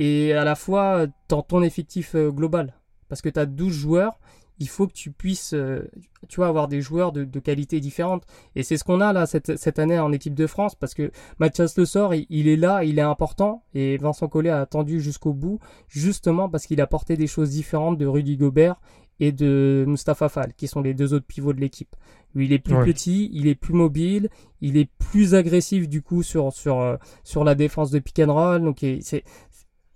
et à la fois dans ton effectif euh, global parce que tu as 12 joueurs, il faut que tu puisses euh, tu vois, avoir des joueurs de, de qualité différente. Et c'est ce qu'on a là cette, cette, année en équipe de France, parce que Mathias Le Sort, il, est là, il est important, et Vincent Collet a attendu jusqu'au bout, justement parce qu'il a porté des choses différentes de Rudy Gobert et de Mustafa Fall, qui sont les deux autres pivots de l'équipe. Lui, il est plus petit, il est plus mobile, il est plus agressif du coup sur sur euh, sur la défense de pick and roll. Donc c'est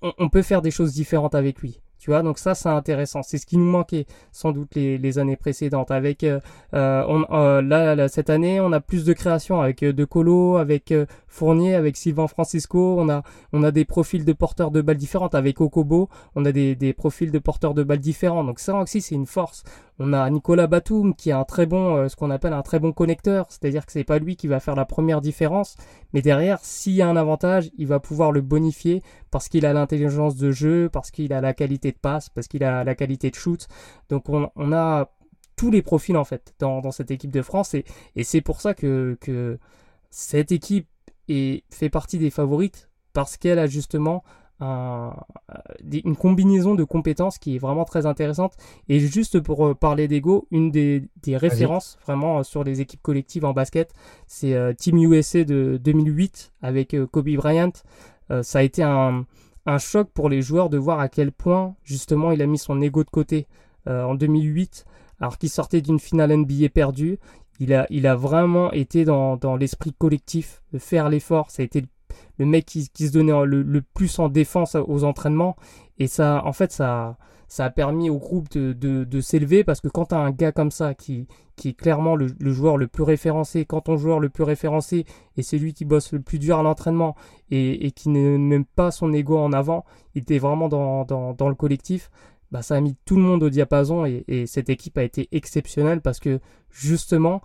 on peut faire des choses différentes avec lui. Tu vois, donc ça, c'est intéressant. C'est ce qui nous manquait sans doute les, années précédentes. Avec euh, euh euh, là, cette année, on a plus de création avec De Colo, avec Fournier, avec Sylvain Francisco, on a, on a des profils de porteurs de balles différentes. Avec Okobo, on a des, des profils de porteurs de balles différents. Donc ça aussi, c'est une force. On a Nicolas Batum qui est un très bon, euh, ce qu'on appelle un très bon connecteur. C'est-à-dire que c'est pas lui qui va faire la première différence. Mais derrière, s'il y a un avantage, il va pouvoir le bonifier parce qu'il a l'intelligence de jeu, parce qu'il a la qualité de passe, parce qu'il a la qualité de shoot. Donc on, on a tous les profils en fait dans, dans cette équipe de France et, et c'est pour ça que, que cette équipe est, fait partie des favorites parce qu'elle a justement un, une combinaison de compétences qui est vraiment très intéressante. Et juste pour euh, parler d'ego une des, des références vraiment euh, sur les équipes collectives en basket c'est euh, Team USA de 2008 avec Kobe Bryant. Ça a été un, un choc pour les joueurs de voir à quel point justement il a mis son ego de côté en 2008 alors qu'il sortait d'une finale NBA perdue. Il a, il a vraiment été dans, dans l'esprit collectif, de faire l'effort. Ça a été le mec qui, qui se donnait le, le, plus en défense aux entraînements. Et ça, en fait, ça, ça a permis au groupe de, de, de s'élever parce que quand tu as un gars comme ça qui, qui est clairement le, le, joueur le plus référencé, quand ton joueur le plus référencé et c'est lui qui bosse le plus dur à l'entraînement et, et, qui ne met pas son ego en avant, il était vraiment dans, dans, dans le collectif. Bah, ça a mis tout le monde au diapason et, cette équipe a été exceptionnelle parce que justement,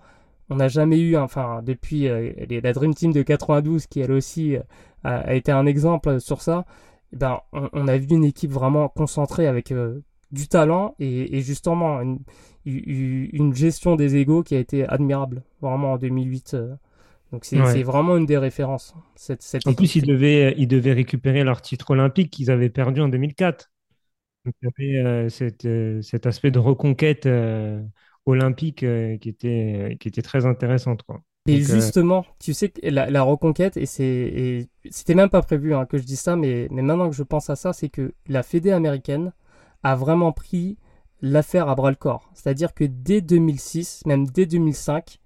on n'a jamais eu, enfin, depuis euh, la Dream Team de 92 qui elle aussi euh, a, été un exemple sur ça, eh ben, on, a vu une équipe vraiment concentrée avec euh, du talent et, justement une, une, gestion des égaux qui a été admirable, vraiment en 2008. donc c'est vraiment une des références. Cette, en plus, ils devaient, ils devaient récupérer leur titre olympique qu'ils avaient perdu en 2004. Donc, il y avait euh, euh, cet aspect de reconquête euh, olympique qui, était, qui était très intéressante. Quoi. Et justement, tu sais que la, reconquête, et c'est, c'était même pas prévu hein, que je dise ça, mais, mais maintenant que je pense à ça, c'est que la Fédé américaine a vraiment pris l'affaire à bras le corps. C'est-à-dire que dès 2006, même dès 2005,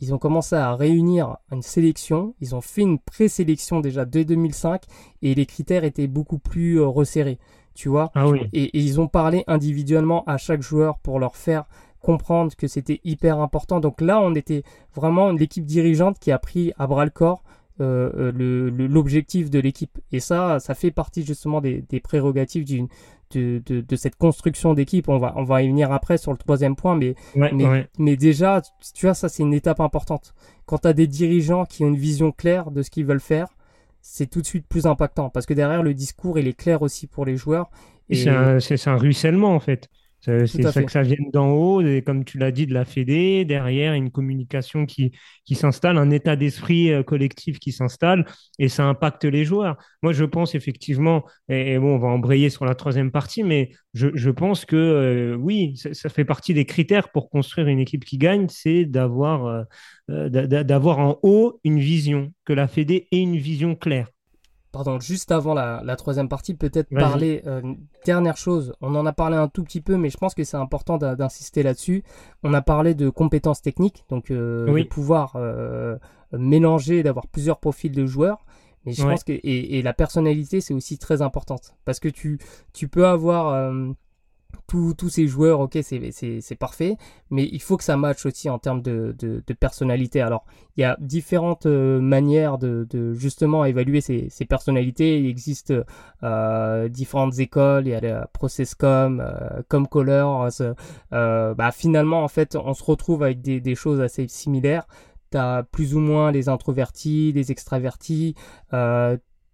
ils ont commencé à réunir une sélection. Ils ont fait une présélection déjà dès 2005 et les critères étaient beaucoup plus resserrés tu vois. Ah et, ils ont parlé individuellement à chaque joueur pour leur faire comprendre que c'était hyper important. Donc là, on était vraiment l'équipe dirigeante qui a pris à bras le corps euh, euh l'objectif de l'équipe. Et ça, ça fait partie justement des, des prérogatives d'une de, de, de, cette construction d'équipe. On va, on va y venir après sur le troisième point, mais, mais, mais, déjà, tu vois, ça c'est une étape importante. Quand tu as des dirigeants qui ont une vision claire de ce qu'ils veulent faire, c'est tout de suite plus impactant parce que derrière le discours il est clair aussi pour les joueurs. Et... C'est un, un, ruissellement en fait. C'est ça que ça vienne d'en haut, et comme tu l'as dit, de la Fédé, derrière une communication qui, qui s'installe, un état d'esprit euh, collectif qui s'installe, et ça impacte les joueurs. Moi, je pense effectivement, et, bon, on va embrayer sur la troisième partie, mais je, je pense que euh, oui, ça, ça, fait partie des critères pour construire une équipe qui gagne, c'est d'avoir euh, d'avoir en haut une vision, que la Fédé ait une vision claire pardon, juste avant la, troisième partie, peut-être parler euh, dernière chose. On en a parlé un tout petit peu, mais je pense que c'est important d'insister là-dessus. On a parlé de compétences techniques, donc euh, de pouvoir euh, mélanger, d'avoir plusieurs profils de joueurs. Mais je pense que et, et la personnalité c'est aussi très importante parce que tu tu peux avoir tous ces joueurs, ok, c'est parfait, mais il faut que ça matche aussi en termes de, personnalité. Alors, il y a différentes euh, manières de, justement évaluer ces, personnalités. Il existe euh, différentes écoles, il y a la Processcom, euh, Comcolors. Euh, bah, finalement, en fait, on se retrouve avec des, choses assez similaires. Tu as plus ou moins les introvertis, les extravertis.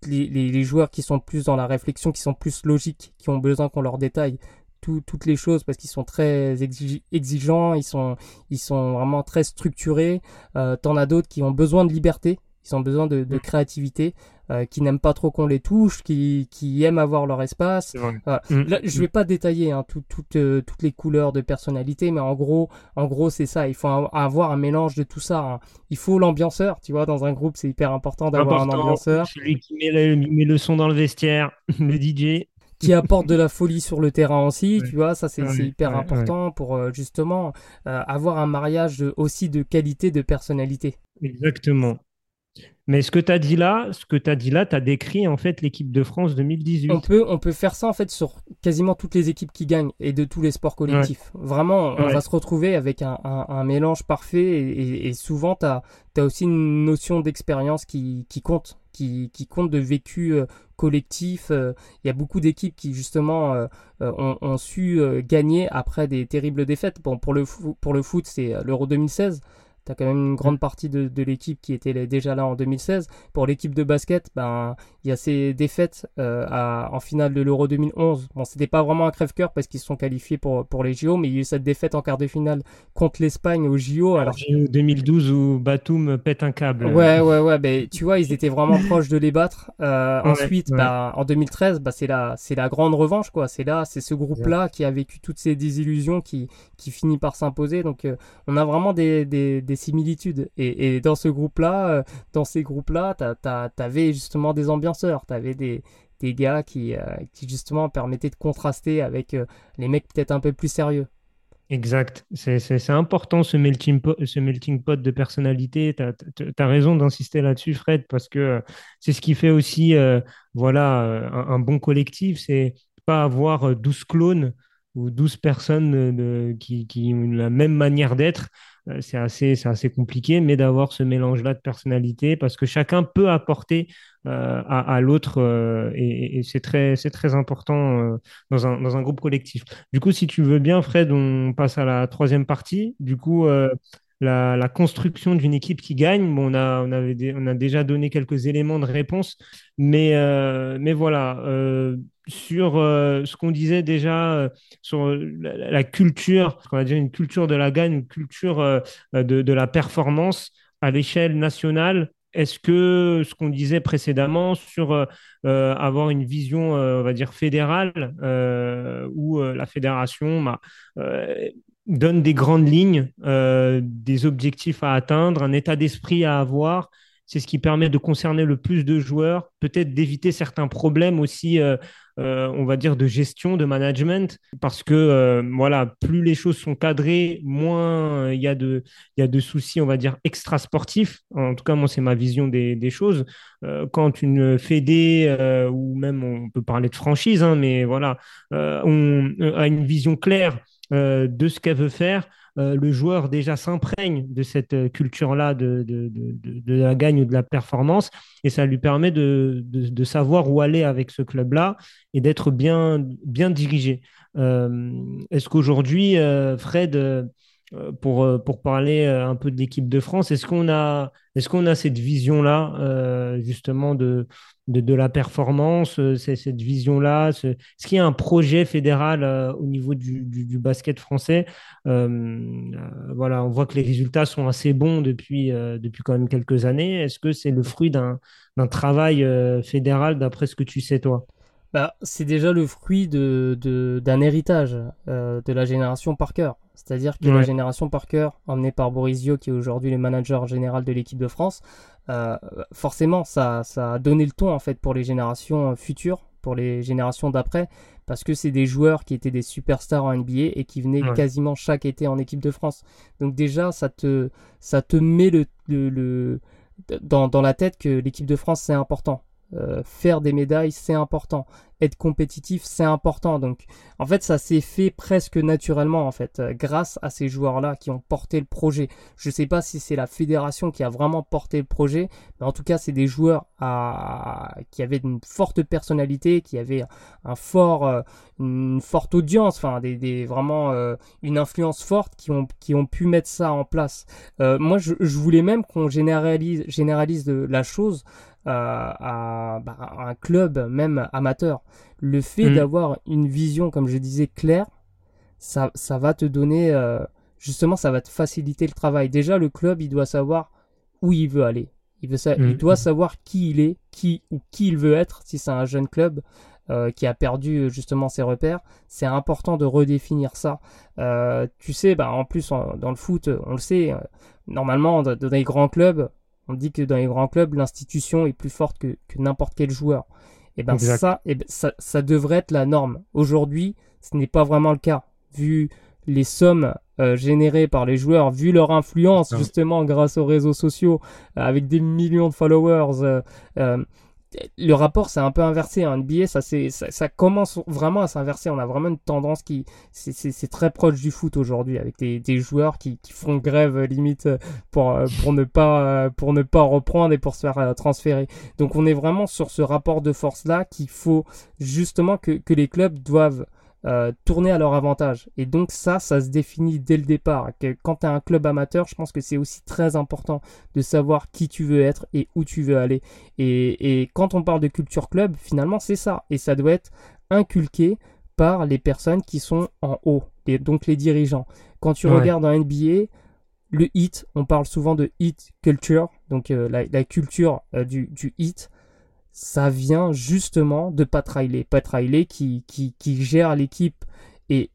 Les, joueurs qui sont plus dans la réflexion, qui sont plus logiques, qui ont besoin qu'on leur détaille toutes les choses parce qu'ils sont très exigeants, ils sont, ils sont vraiment très structurés. Euh, T'en as d'autres qui ont besoin de liberté, ils ont besoin de, de mm. créativité, euh, qui n'aiment pas trop qu'on les touche, qui, qui aiment avoir leur espace. Voilà. Mm. Là, je vais pas détailler hein, tout, tout, euh, toutes les couleurs de personnalité, mais en gros, en gros, c'est ça. Il faut avoir un mélange de tout ça. Hein. Il faut l'ambianceur, tu vois, dans un groupe, c'est hyper important d'avoir un ambianceur. Celui qui met le, met le son dans le vestiaire, le DJ qui apporte de la folie sur le terrain aussi, tu vois, ça c'est hyper important pour euh, justement euh, avoir un mariage aussi de qualité, de personnalité. Exactement. Mais ce que tu as dit là, ce que tu as dit là, tu as décrit en fait l'équipe de France 2018. On peut, on peut faire ça en fait sur quasiment toutes les équipes qui gagnent et de tous les sports collectifs. Vraiment, on va se retrouver avec un, un, mélange parfait et, et, souvent tu as, as, aussi une notion d'expérience qui, qui compte qui, qui compte de vécu euh, collectif. Euh, il y a beaucoup d'équipes qui justement euh, ont, ont, su gagner après des terribles défaites. Bon, pour le, pour le foot, c'est l'Euro 2016 tu as quand même une grande partie de, de l'équipe qui était déjà là en 2016. Pour l'équipe de basket, ben il y a ces défaites euh, à, en finale de l'Euro 2011. Bon, c'était pas vraiment un crève-cœur parce qu'ils se sont qualifiés pour, pour les JO, mais il y a eu cette défaite en quart de finale contre l'Espagne aux JO. Alors, JO 2012 où Batum pète un câble. Ouais, ouais, ouais. Ben, tu vois, ils étaient vraiment proches de les battre. Euh, ensuite, Ben, en 2013, ben, c'est la, c'est la grande revanche, quoi. C'est là, c'est ce groupe-là qui a vécu toutes ces désillusions qui, qui finit par s'imposer. Donc, euh, on a vraiment des, des, des similitudes. Et, dans ce groupe-là, euh, dans ces groupes-là, t'avais justement des ambianceurs, t'avais des, des gars qui, euh, qui justement permettaient de contraster avec euh, les mecs peut-être un peu plus sérieux. Exact. C'est important ce melting, pot, ce melting pot de personnalité. Tu as, raison d'insister là-dessus, Fred, parce que c'est ce qui fait aussi voilà, un, un, bon collectif. C'est pas avoir 12 clones ou 12 personnes qui, qui, ont la même manière d'être. Euh, c'est assez, compliqué, mais d'avoir ce mélange-là de personnalité parce que chacun peut apporter euh, à, l'autre euh, et, c'est très, c'est très important dans, un, dans un groupe collectif. Du coup, si tu veux bien, Fred, on passe à la troisième partie. Du coup, la, construction d'une équipe qui gagne. Bon, on, a, on, avait on a déjà donné quelques éléments de réponse, mais, mais voilà sur euh, ce qu'on disait déjà euh, sur la, culture, on va dire une culture de la gagne, une culture euh, de, la performance à l'échelle nationale. Est-ce que ce qu'on disait précédemment sur avoir une vision, on va dire, fédérale, où la fédération bah, donne des grandes lignes, des objectifs à atteindre, un état d'esprit à avoir, c'est ce qui permet de concerner le plus de joueurs, peut-être d'éviter certains problèmes aussi, euh, euh, on va dire, de gestion, de management, parce que euh, voilà, plus les choses sont cadrées, moins il y, a de, y a de soucis, on va dire, extra-sportifs. En tout cas, moi, c'est ma vision des, choses. quand une fédé, ou même on peut parler de franchise, hein, mais voilà, on a une vision claire de ce qu'elle veut faire, euh, le joueur déjà s'imprègne de cette euh, culture-là de, de, la gagne ou de la performance et ça lui permet de, savoir où aller avec ce club-là et d'être bien, bien dirigé. Euh, est-ce qu'aujourd'hui, Fred, pour, pour parler un peu de l'équipe de France, est-ce qu'on a, est qu'on a cette vision-là justement de, de, la performance, euh, cette vision-là Est-ce qu'il y a un projet fédéral euh, au niveau du, basket français euh, Voilà, on voit que les résultats sont assez bons depuis, depuis quand même quelques années. Est-ce que c'est le fruit d'un travail fédéral d'après ce que tu sais, toi? Bah, c'est déjà le fruit d'un de, d'un héritage de la génération Parker. C'est-à-dire que la génération Parker, emmenée par Borisio, qui est aujourd'hui le manager général de l'équipe de France, euh, forcément, ça, ça a donné le ton en fait pour les générations futures, pour les générations d'après, parce que c'est des joueurs qui étaient des superstars en NBA et qui venaient quasiment chaque été en équipe de France. Donc déjà, ça te, ça te met le, le, dans, dans la tête que l'équipe de France c'est important. Euh, faire des médailles, c'est important. Être compétitif, c'est important. Donc, en fait, ça s'est fait presque naturellement, en fait, euh, grâce à ces joueurs-là qui ont porté le projet. Je sais pas si c'est la fédération qui a vraiment porté le projet, mais en tout cas, c'est des joueurs qui avaient une forte personnalité, qui avaient un fort, euh, une forte audience, enfin, des, vraiment une influence forte, qui ont, qui ont pu mettre ça en place. moi, je, je, voulais même qu'on généralise, généralise la chose à, bah, un club même amateur. Le fait mm. d'avoir une vision, comme je disais, claire, ça, ça va te donner, euh, justement, ça va te faciliter le travail. Déjà, le club, il doit savoir où il veut aller. Il, veut il mm. doit savoir qui il est, qui ou qui il veut être, si c'est un jeune club. Euh, qui a perdu justement ses repères, c'est important de redéfinir ça. Euh, tu sais, bah, en plus dans le foot, on le sait, normalement dans, dans les grands clubs, on dit que dans les grands clubs, l'institution est plus forte que, n'importe quel joueur. Et ben ça, et ben ça, ça devrait être la norme. Aujourd'hui, ce n'est pas vraiment le cas. Vu les sommes générées par les joueurs, vu leur influence justement grâce aux réseaux sociaux, avec des millions de followers, le rapport s'est un peu inversé. En NBA, ça, ça, ça commence vraiment à s'inverser. On a vraiment une tendance qui, c'est très proche du foot aujourd'hui, avec des, joueurs qui, font grève euh, limite euh, pour, euh, pour, ne pas, reprendre et pour se faire transférer. Donc on est vraiment sur ce rapport de force-là qu'il faut justement que les clubs doivent euh, tourner à leur avantage. Et donc ça, ça se définit dès le départ. Quand tu as un club amateur, je pense que c'est aussi très important de savoir qui tu veux être et où tu veux aller. Et, et quand on parle de culture club, finalement, c'est ça. Et ça doit être inculqué par les personnes qui sont en haut, et donc les dirigeants. Quand tu regardes en NBA, le hit, on parle souvent de hit culture, donc euh, la, culture euh, du, du hit ça vient justement de Pat Riley. Pat Riley qui, qui, qui gère l'équipe et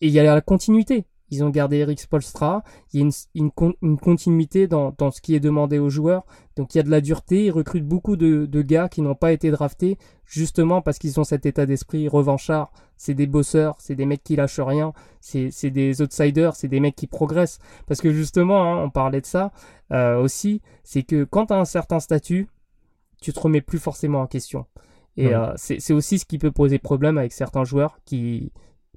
il y a la continuité. Ils ont gardé Eric Spolstra, il y a une, une, continuité dans, dans, ce qui est demandé aux joueurs. Donc il y a de la dureté, ils recrutent beaucoup de, de gars qui n'ont pas été draftés, justement parce qu'ils ont cet état d'esprit revanchard. C'est des bosseurs, c'est des mecs qui lâchent rien, c'est des outsiders, c'est des mecs qui progressent. Parce que justement, hein, on parlait de ça euh, aussi, c'est que quand tu un certain statut, tu te remets plus forcément en question. Et euh, c'est aussi ce qui peut poser problème avec certains joueurs qui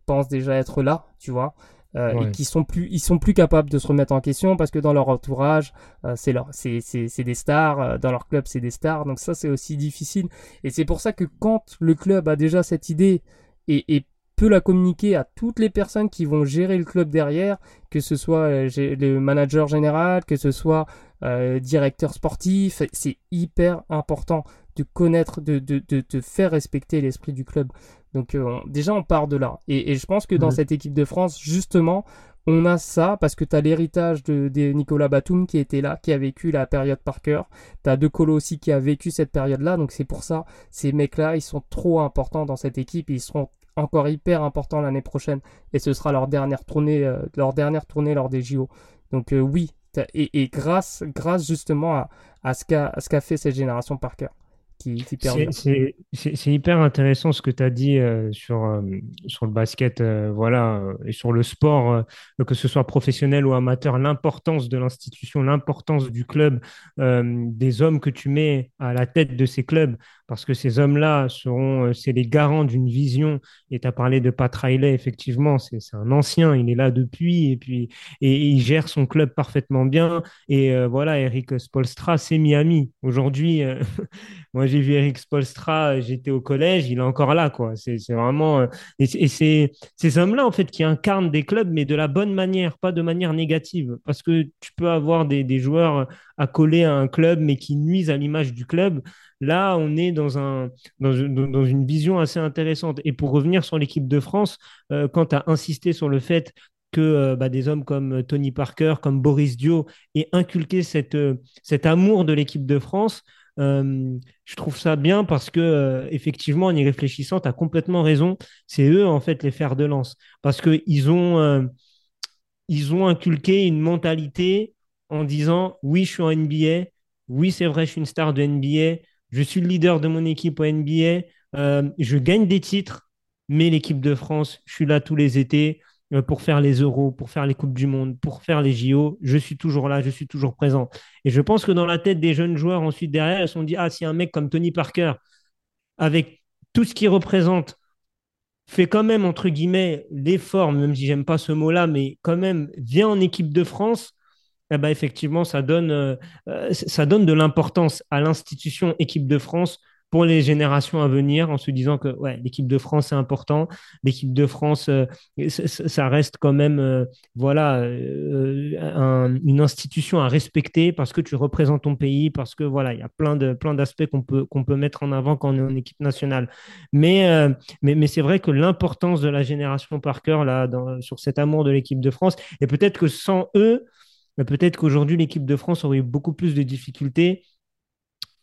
pensent déjà être là, tu vois, euh, et qui sont plus, ils sont plus capables de se remettre en question parce que dans leur entourage, euh, c'est leur, c'est, c'est, des stars, dans leur club c'est des stars, donc ça c'est aussi difficile. Et c'est pour ça que quand le club a déjà cette idée et, et peut la communiquer à toutes les personnes qui vont gérer le club derrière, que ce soit le manager général, que ce soit euh, directeur sportif. C'est hyper important de connaître, de, de, de, faire respecter l'esprit du club. Donc euh, déjà, on part de là. Et, je pense que dans cette équipe de France, justement, on a ça parce que tu as l'héritage de, de, Nicolas Batum qui était là, qui a vécu la période par cœur. Tu as De Colo aussi qui a vécu cette période-là. Donc c'est pour ça, ces mecs-là, ils sont trop importants dans cette équipe. Et ils seront encore hyper importants l'année prochaine. Et ce sera leur dernière tournée, euh, leur dernière tournée lors des JO. Donc oui, et, grâce, grâce justement à, à ce qu'a fait cette génération par cœur. C'est hyper intéressant ce que tu as dit euh, sur, euh, sur le basket euh, voilà, et sur le sport, que ce soit professionnel ou amateur, l'importance de l'institution, l'importance du club, des hommes que tu mets à la tête de ces clubs, parce que ces hommes-là seront, c'est les garants d'une vision. Et tu as parlé de Pat Riley, effectivement, c'est un ancien, il est là depuis, et puis et, il gère son club parfaitement bien. Et voilà, Eric Spolstra, c'est Miami. Aujourd'hui, moi j'ai vu Eric Spolstra, j'étais au collège, il est encore là, quoi. C'est vraiment. Euh, et, c'est ces hommes-là, en fait, qui incarnent des clubs, mais de la bonne manière, pas de manière négative. Parce que tu peux avoir des, des joueurs coller à un club, mais qui nuisent à l'image du club. Là, on est dans, un, dans, dans, une vision assez intéressante. Et pour revenir sur l'équipe de France, euh, quand tu as insisté sur le fait que euh, bah, des hommes comme Tony Parker, comme Boris Dio aient inculqué cette, cet amour de l'équipe de France, euh, je trouve ça bien parce que, euh, effectivement, en y réfléchissant, tu as complètement raison. C'est eux, en fait, les fers de lance. Parce qu'ils euh, ils ont inculqué une mentalité en disant oui, je suis en NBA. Oui, c'est vrai, je suis une star de NBA. Je suis le leader de mon équipe au NBA. je gagne des titres, mais l'équipe de France, je suis là tous les étés. Euh, pour faire les euros, pour faire les Coupes du Monde, pour faire les JO, je suis toujours là, je suis toujours présent. Et je pense que dans la tête des jeunes joueurs, ensuite derrière, ils se sont dit, ah, si un mec comme Tony Parker, avec tout ce qu'il représente, fait quand même, entre guillemets, l'effort, même si j'aime pas ce mot-là, mais quand même vient en équipe de France, eh ben, effectivement, ça donne, euh, euh, ça donne de l'importance à l'institution équipe de France pour les générations à venir en se disant que ouais, l'équipe de France c'est important, l'équipe de France euh, ça reste quand même voilà une institution à respecter parce que tu représentes ton pays, parce que voilà il y a plein de plein d'aspects qu'on peut qu'on peut mettre en avant quand on est en équipe nationale. Mais mais, mais c'est vrai que l'importance de la génération par cœur là sur cet amour de l'équipe de France et peut-être que sans eux peut-être qu'aujourd'hui l'équipe de France aurait eu beaucoup plus de difficultés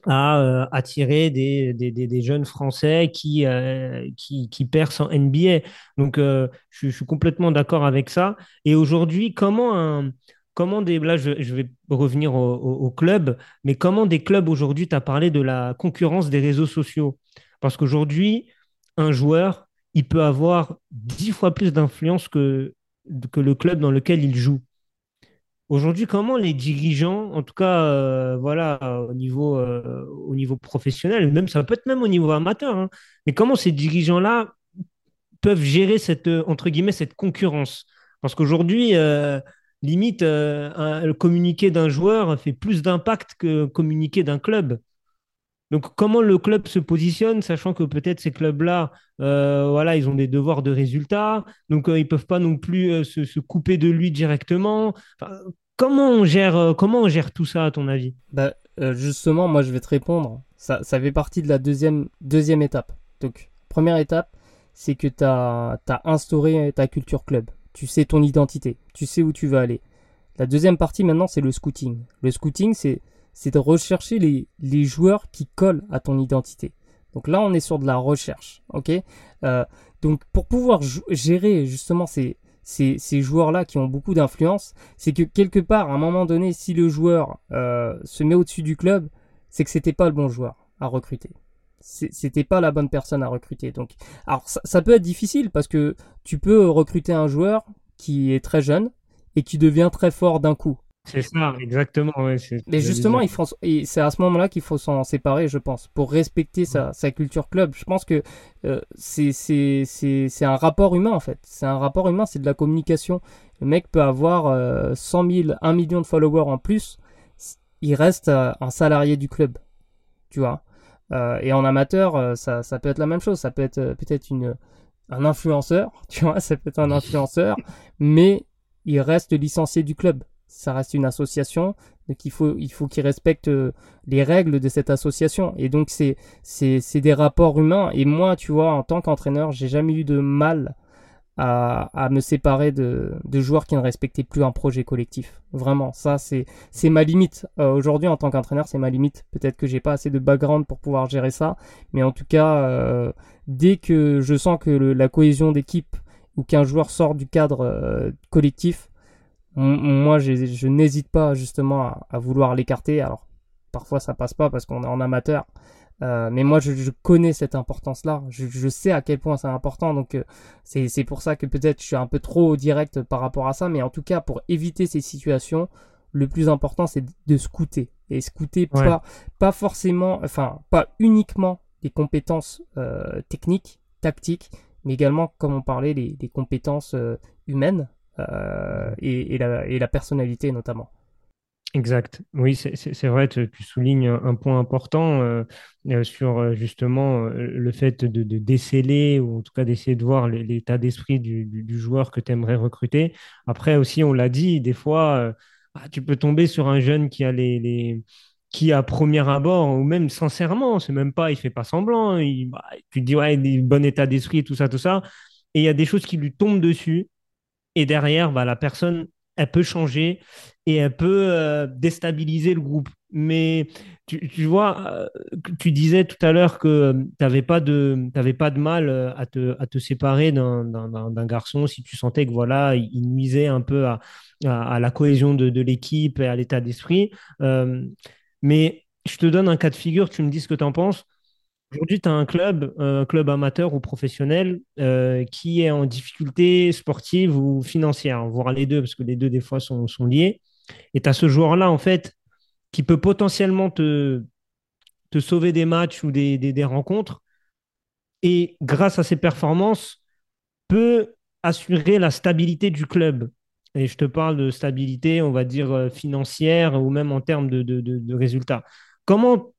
à euh, attirer des, jeunes Français qui, euh, qui, percent en NBA. Donc, euh, je, suis complètement d'accord avec ça. Et aujourd'hui, comment un, comment des, là, je, vais revenir au, au, club, mais comment des clubs aujourd'hui, tu as parlé de la concurrence des réseaux sociaux? Parce qu'aujourd'hui, un joueur, il peut avoir dix fois plus d'influence que que le club dans lequel il joue. Aujourd'hui, comment les dirigeants, en tout cas, euh, voilà, au niveau, euh, au niveau professionnel, même ça peut être même au niveau amateur, hein, mais comment ces dirigeants-là peuvent gérer cette, euh, entre guillemets, cette concurrence? Parce qu'aujourd'hui, limite, le communiqué d'un joueur fait plus d'impact que communiqué d'un club. Donc, comment le club se positionne, sachant que peut-être ces clubs-là, euh, voilà, ils ont des devoirs de résultats, donc euh, ils ne peuvent pas non plus euh, se, couper de lui directement. comment, on gère, comment on gère tout ça, à ton avis? Bah, Justement, moi, je vais te répondre. Ça, fait partie de la deuxième, deuxième étape. Donc, première étape, c'est que tu as, as instauré ta culture club. Tu sais ton identité, tu sais où tu vas aller. La deuxième partie, maintenant, c'est le scouting. Le scouting, c'est c'est de rechercher les, les, joueurs qui collent à ton identité. Donc là, on est sur de la recherche, ok? Euh, Donc pour pouvoir gérer justement ces, ces, ces joueurs-là qui ont beaucoup d'influence, c'est que quelque part, à un moment donné, si le joueur euh, se met au-dessus du club, c'est que c'était pas le bon joueur à recruter. C'était pas la bonne personne à recruter. Donc, alors ça, ça peut être difficile parce que tu peux recruter un joueur qui est très jeune et qui devient très fort d'un coup. C'est ça, exactement. Mais justement, c'est à ce moment-là qu'il faut s'en séparer, je pense, pour respecter sa, culture club. Je pense que euh, c'est un rapport humain, en fait. C'est un rapport humain, c'est de la communication. Le mec peut avoir euh, 100 000, 1 million de followers en plus, il reste euh, un salarié du club. Tu vois? Euh, Et en amateur, ça, ça, peut être la même chose. Ça peut être peut-être une un influenceur, tu vois, ça peut être un influenceur, mais il reste licencié du club ça reste une association, donc il faut il faut qu'ils respectent euh, les règles de cette association. Et donc c'est c'est des rapports humains. Et moi, tu vois, en tant qu'entraîneur, j'ai jamais eu de mal à, à me séparer de, de joueurs qui ne respectaient plus un projet collectif. Vraiment, ça c'est c'est ma limite. Euh, aujourd'hui, en tant qu'entraîneur, c'est ma limite. Peut-être que j'ai pas assez de background pour pouvoir gérer ça, mais en tout cas, euh, dès que je sens que la cohésion d'équipe ou qu'un joueur sort du cadre collectif, moi, je, n'hésite pas justement à, vouloir l'écarter. Alors, parfois, ça passe pas parce qu'on est en amateur. Euh, mais moi, je, connais cette importance-là. Je, sais à quel point c'est important. Donc, euh, c'est pour ça que peut-être je suis un peu trop direct par rapport à ça. Mais en tout cas, pour éviter ces situations, le plus important, c'est de scouter. Et scouter pas, pas forcément, enfin, pas uniquement des compétences euh, techniques, tactiques, mais également, comme on parlait, des compétences humaines. Euh, et, la, personnalité notamment. Exact. Oui, c'est vrai, tu, soulignes un, point important euh, euh, sur justement le fait de, déceler ou en tout cas d'essayer de voir l'état d'esprit du, joueur que tu aimerais recruter. Après aussi, on l'a dit, des fois, ah, tu peux tomber sur un jeune qui a les, qui à premier abord, ou même sincèrement, c'est même pas, il fait pas semblant, il, bah, tu te dis, ouais, il a bon état d'esprit, tout ça, tout ça, et il y a des choses qui lui tombent dessus, et derrière, bah, la personne, elle peut changer et elle peut euh, déstabiliser le groupe. Mais tu, vois, euh, tu disais tout à l'heure que euh, tu n'avais pas, de, pas de mal à te, à te séparer d'un garçon si tu sentais que voilà, il nuisait un peu à, à, la cohésion de, de l'équipe et à l'état d'esprit. mais je te donne un cas de figure, tu me dis ce que tu en penses. Aujourd'hui, tu as un club, un club amateur ou professionnel euh, qui est en difficulté sportive ou financière, voire les deux, parce que les deux, des fois, sont, liés. Et tu as ce joueur-là, en fait, qui peut potentiellement te, sauver des matchs ou des, rencontres. Et grâce à ses performances, peut assurer la stabilité du club. Et je te parle de stabilité, on va dire, euh, financière ou même en termes de, de résultats. Comment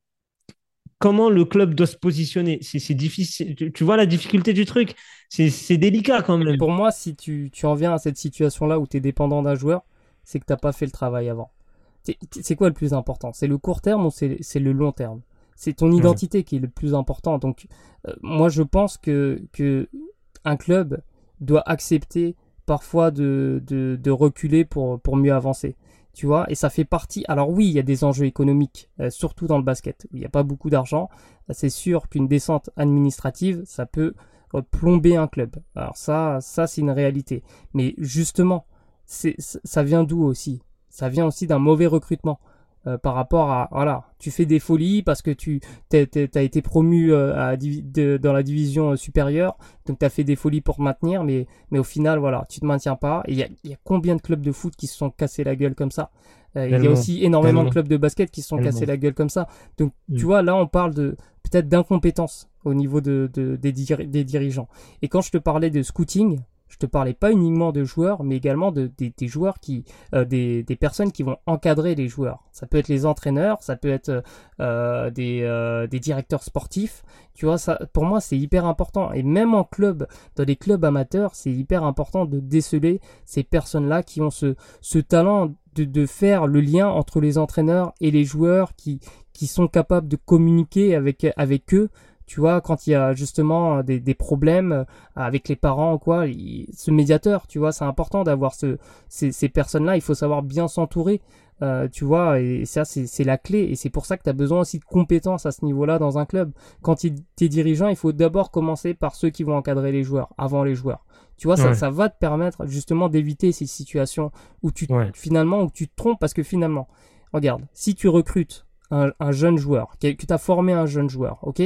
comment le club doit se positionner. C'est difficile. Tu, vois la difficulté du truc C'est délicat quand même. Pour moi, si tu, en viens à cette situation-là où tu es dépendant d'un joueur, c'est que tu n'as pas fait le travail avant. C'est quoi le plus important? C'est le court terme ou c'est le long terme? C'est ton identité qui est le plus important. Donc, euh, moi, je pense que, que un club doit accepter parfois de, reculer pour, mieux avancer tu vois, et ça fait partie. Alors oui, il y a des enjeux économiques, euh, surtout dans le basket. Il n'y a pas beaucoup d'argent. C'est sûr qu'une descente administrative, ça peut euh, plomber un club. Alors ça, ça c'est une réalité. Mais justement, ça vient d'où aussi? Ça vient aussi d'un mauvais recrutement. Euh, par rapport à voilà tu fais des folies parce que tu as été promu euh, à, dans la division euh, supérieure. Donc tu as fait des folies pour te maintenir mais mais au final voilà tu te maintiens pas. Il y a, y a, combien de clubs de foot qui se sont cassés la gueule comme ça? Il y a aussi énormément de clubs de basket qui se sont cassés la gueule comme ça. Donc tu mm. vois là on parle de peut-être d'incompétence au niveau de, de des, des dirigeants. Et quand je te parlais de scouting je te parlais pas uniquement de joueurs, mais également de, des joueurs qui, euh, des, des, personnes qui vont encadrer les joueurs. Ça peut être les entraîneurs, ça peut être euh, des, euh, des, directeurs sportifs. Tu vois, ça, pour moi, c'est hyper important. Et même en club, dans les clubs amateurs, c'est hyper important de déceler ces personnes-là qui ont ce, ce talent de, de, faire le lien entre les entraîneurs et les joueurs qui, qui sont capables de communiquer avec, avec eux tu vois, quand il y a justement des, des problèmes euh, avec les parents ou quoi, ce médiateur, tu vois, c'est important d'avoir ce, ces, ces personnes-là, il faut savoir bien s'entourer, euh, tu vois, et ça c'est la clé, et c'est pour ça que tu as besoin aussi de compétences à ce niveau-là dans un club. Quand tu es dirigeant, il faut d'abord commencer par ceux qui vont encadrer les joueurs, avant les joueurs. Tu vois, ça, ça va te permettre justement d'éviter ces situations où tu finalement où tu te trompes parce que finalement, regarde, si tu recrutes un, un jeune joueur, que tu as formé un jeune joueur, ok,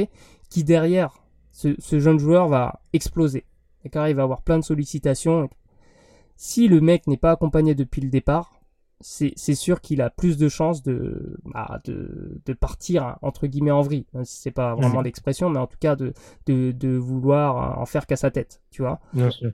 qui derrière ce, jeune joueur va exploser. D'accord? Il va avoir plein de sollicitations. Si le mec n'est pas accompagné depuis le départ, c'est sûr qu'il a plus de chances de, bah, de, de, partir entre guillemets en vrille. C'est pas vraiment l'expression, mais en tout cas de, de, de, vouloir en faire qu'à sa tête, tu vois.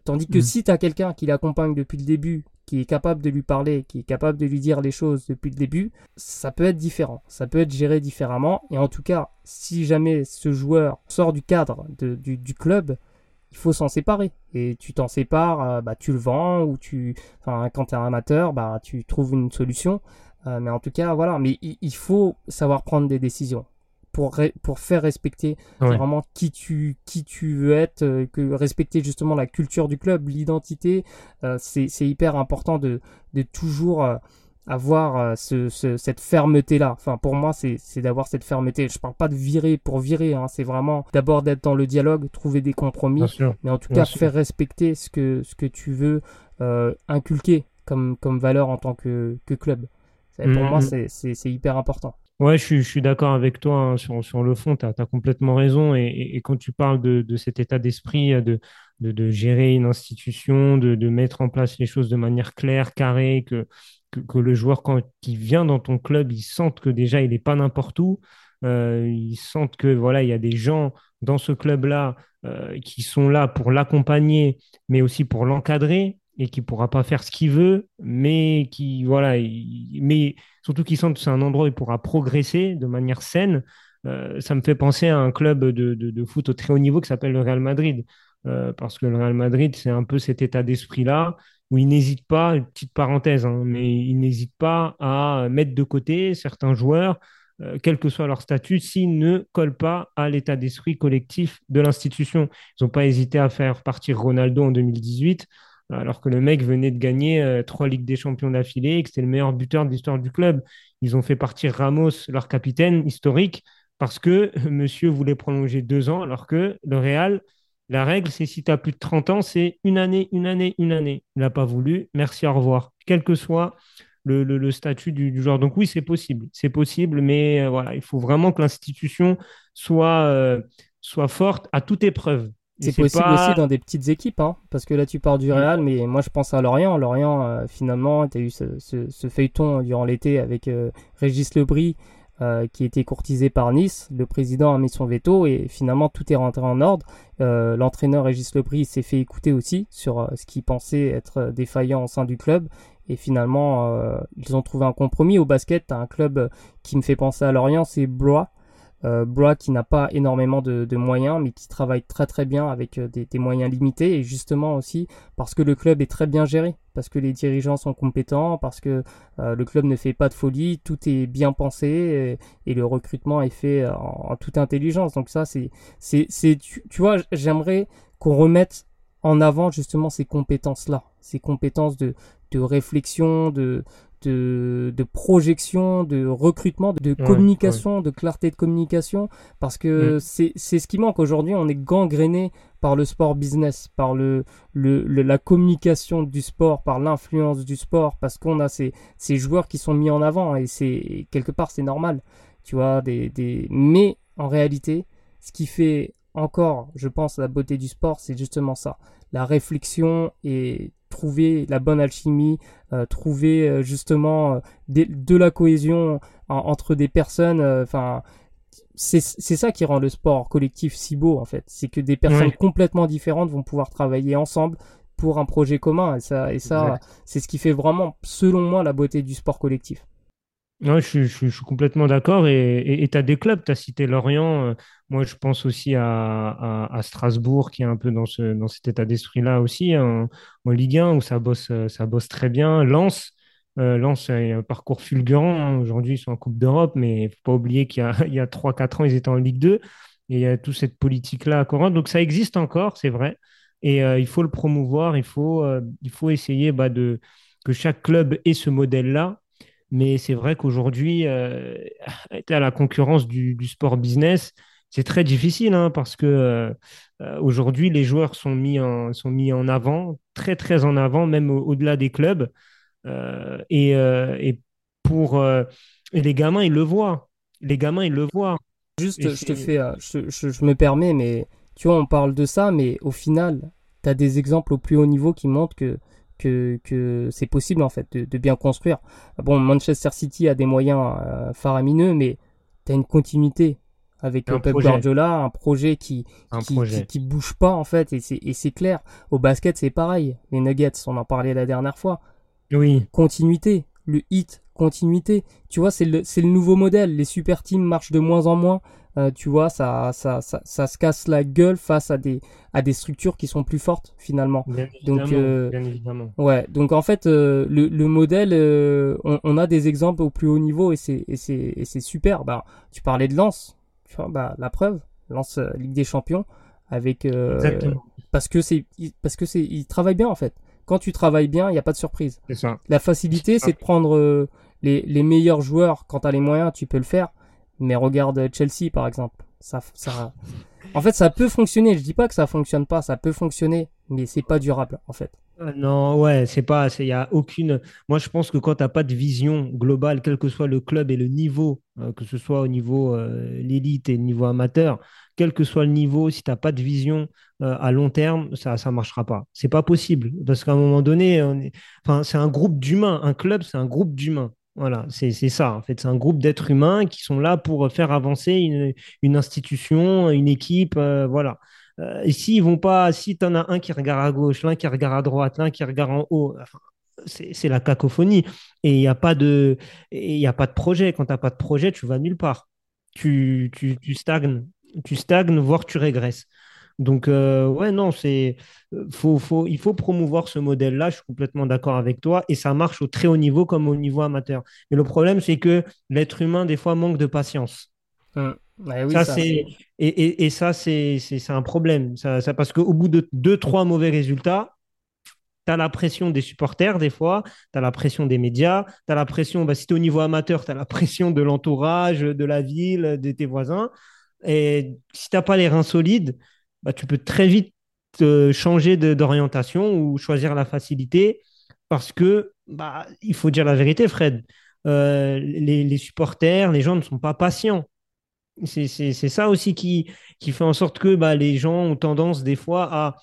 Tandis que mm. si tu as quelqu'un qui l'accompagne depuis le début, qui est capable de lui parler, qui est capable de lui dire les choses depuis le début, ça peut être différent, ça peut être géré différemment. Et en tout cas, si jamais ce joueur sort du cadre du, du, club, il faut s'en séparer. Et tu t'en sépares, euh, bah, tu le vends, ou tu, enfin, quand tu es un amateur, bah, tu trouves une solution. Euh, mais en tout cas, voilà. Mais il faut savoir prendre des décisions pour, pour faire respecter vraiment qui tu, qui tu veux être, euh, que respecter justement la culture du club, l'identité. Euh, c'est hyper important de, de toujours avoir ce, cette fermeté-là. Enfin, pour moi, c'est d'avoir cette fermeté. Je parle pas de virer pour virer, hein. c'est vraiment d'abord d'être dans le dialogue, trouver des compromis, mais en tout cas faire respecter ce que, ce que tu veux inculquer comme, comme valeur en tant que, que club. Pour moi, mm, mm. c'est hyper important. Ouais, je suis, je suis d'accord avec toi hein, sur, sur le fond, tu as, complètement raison. Et, et, quand tu parles de, de cet état d'esprit, euh, de, de, de, gérer une institution, de, de mettre en place les choses de manière claire, carrée, que, que, le joueur, quand il vient dans ton club, il sente que déjà, il n'est pas n'importe où. Euh, il sente que voilà, il y a des gens dans ce club-là euh, qui sont là pour l'accompagner, mais aussi pour l'encadrer et qui pourra pas faire ce qu'il veut, mais qui voilà, mais surtout qu'il sent que c'est un endroit où il pourra progresser de manière saine. Euh, ça me fait penser à un club de, de, foot au très haut niveau qui s'appelle le Real Madrid, euh, parce que le Real Madrid c'est un peu cet état d'esprit là où il n'hésite pas, une petite parenthèse, hein, mais il n'hésite pas à mettre de côté certains joueurs. Euh, quel que soit leur statut, s'ils ne collent pas à l'état d'esprit collectif de l'institution. Ils n'ont pas hésité à faire partir Ronaldo en 2018 alors que le mec venait de gagner euh, trois Ligues des Champions d'affilée et que c'était le meilleur buteur de l'histoire du club. Ils ont fait partir Ramos, leur capitaine historique, parce que monsieur voulait prolonger deux ans, alors que le Real, la règle, c'est si tu as plus de 30 ans, c'est une année, une année, une année. Il n'a pas voulu, merci, au revoir. Quel que soit le, statut du, joueur. Donc oui, c'est possible, c'est possible, mais euh, voilà, il faut vraiment que l'institution soit, euh, soit forte à toute épreuve. C'est possible aussi dans des petites équipes, hein, parce que là tu pars du. Real, mais moi je pense à Lorient. Lorient, euh, finalement, tu as eu ce, feuilleton durant l'été avec Régis Lebris euh, qui était courtisé par Nice. Le président a mis son veto et finalement tout est rentré en ordre. L'entraîneur Régis Lebris s'est fait écouter aussi sur ce qu'il pensait être défaillant au sein du club. Et finalement, ils ont trouvé un compromis. Au basket, un club qui me fait penser à Lorient, c'est Blois euh, Brock qui n'a pas énormément de, moyens mais qui travaille très très bien avec euh, des, moyens limités et justement aussi parce que le club est très bien géré, parce que les dirigeants sont compétents, parce que euh, le club ne fait pas de folie, tout est bien pensé et, le recrutement est fait en, toute intelligence. Donc ça c'est c'est c'est tu, tu vois j'aimerais qu'on remette en avant justement ces compétences là, ces compétences de de réflexion, de, de, de projection, de recrutement, de, communication, de clarté de communication, parce que mm. c'est c'est ce qui manque aujourd'hui. On est gangréné par le sport business, par le, le, la communication du sport, par l'influence du sport, parce qu'on a ces, ces joueurs qui sont mis en avant et c'est quelque part c'est normal, tu vois. Des, des... Mais en réalité, ce qui fait encore, je pense, la beauté du sport, c'est justement ça, la réflexion et trouver la bonne alchimie, euh, trouver euh, justement euh, de, la cohésion entre des personnes. Enfin, c'est ça qui rend le sport collectif si beau en fait. C'est que des personnes complètement différentes vont pouvoir travailler ensemble pour un projet commun. Et ça, et ça c'est ce qui fait vraiment, selon moi, la beauté du sport collectif. Ouais, je, suis complètement d'accord. Et tu as des clubs, tu as cité Lorient. Euh, moi, je pense aussi à, Strasbourg, qui est un peu dans, ce, dans cet état d'esprit-là aussi, en, Ligue 1, où ça bosse, ça bosse très bien. Lens, euh, Lens a un parcours fulgurant. Hein. Aujourd'hui, ils sont en Coupe d'Europe, mais il ne faut pas oublier qu'il y a, a 3-4 ans, ils étaient en Ligue 2. Et il y a toute cette politique-là à Corinth. Donc, ça existe encore, c'est vrai. Et euh, il faut le promouvoir. Il faut, essayer bah, que chaque club ait ce modèle-là mais c'est vrai qu'aujourd'hui, euh, à la concurrence du, sport business, c'est très difficile hein, parce que euh, euh, aujourd'hui, les joueurs sont mis, en, sont mis en avant, très très en avant, même au-delà des clubs. et, et, pour les gamins, ils le voient. Les gamins, ils le voient. Juste, je te fais, je, je, me permets, mais tu vois, on parle de ça, mais au final, tu as des exemples au plus haut niveau qui montrent que que, c'est possible en fait de, bien construire. Bon, Manchester City a des moyens euh, faramineux, mais tu as une continuité avec Pep Guardiola, un projet qui qui, bouge pas en fait, et c'est clair. Au basket, c'est pareil. Les Nuggets, on en parlait la dernière fois. Oui. Continuité. Le hit, continuité. Tu vois, c'est le, le nouveau modèle. Les super teams marchent de moins en moins. Euh, tu vois, ça, ça, ça, ça, se casse la gueule face à des, à des structures qui sont plus fortes finalement. Bien donc, euh, bien évidemment. Ouais, donc en fait, euh, le, le, modèle, on, on, a des exemples au plus haut niveau et c'est, super. Bah, tu parlais de Lens, tu vois, bah, la preuve, Lens Ligue des Champions, avec parce que c'est, parce que c'est, il travaille bien en fait. Quand tu travailles bien, il n'y a pas de surprise. Ça. La facilité, c'est de prendre les, les meilleurs joueurs quand tu as les moyens, tu peux le faire mais regarde Chelsea par exemple. Ça, ça... En fait, ça peut fonctionner. Je dis pas que ça fonctionne pas. Ça peut fonctionner, mais c'est pas durable en fait. Euh, non, ouais, c'est pas. Il y a aucune. Moi, je pense que quand tu n'as pas de vision globale, quel que soit le club et le niveau, euh, que ce soit au niveau euh, l'élite et le niveau amateur, quel que soit le niveau, si tu n'as pas de vision à long terme, ça ne marchera pas. C'est pas possible. Parce qu'à un moment donné, enfin, c'est un groupe d'humains. Un club, c'est un groupe d'humains. Voilà, c'est ça. En fait, c'est un groupe d'êtres humains qui sont là pour faire avancer une, institution, une équipe. Euh, voilà. Euh, et vont pas, si tu en as un qui regarde à gauche, l'un qui regarde à droite, l'un qui regarde en haut, c'est la cacophonie. Et il n'y a, pas de, y a pas de projet. Quand tu n'as pas de projet, tu vas nulle part. Tu, tu, tu stagnes. Tu stagnes, voire tu régresses. Donc, euh, ouais, non, c'est, euh, faut, faut, il faut promouvoir ce modèle-là. Je suis complètement d'accord avec toi. Et ça marche au très haut niveau comme au niveau amateur. Mais le problème, c'est que l'être humain, des fois, manque de patience. Oui, ça, et, et, ça, c'est un problème. Ça, ça parce qu'au bout de deux, trois mauvais résultats, tu as la pression des supporters, des fois, tu as la pression des médias, tu as la pression, bah, si tu es au niveau amateur, tu as la pression de l'entourage, de la ville, de tes voisins. Et si tu n'as pas les reins solides, bah, tu peux très vite changer d'orientation ou choisir la facilité parce que, bah, il faut dire la vérité, Fred, euh, les, supporters, les gens ne sont pas patients. C'est ça aussi qui, qui fait en sorte que bah, les gens ont tendance des fois à...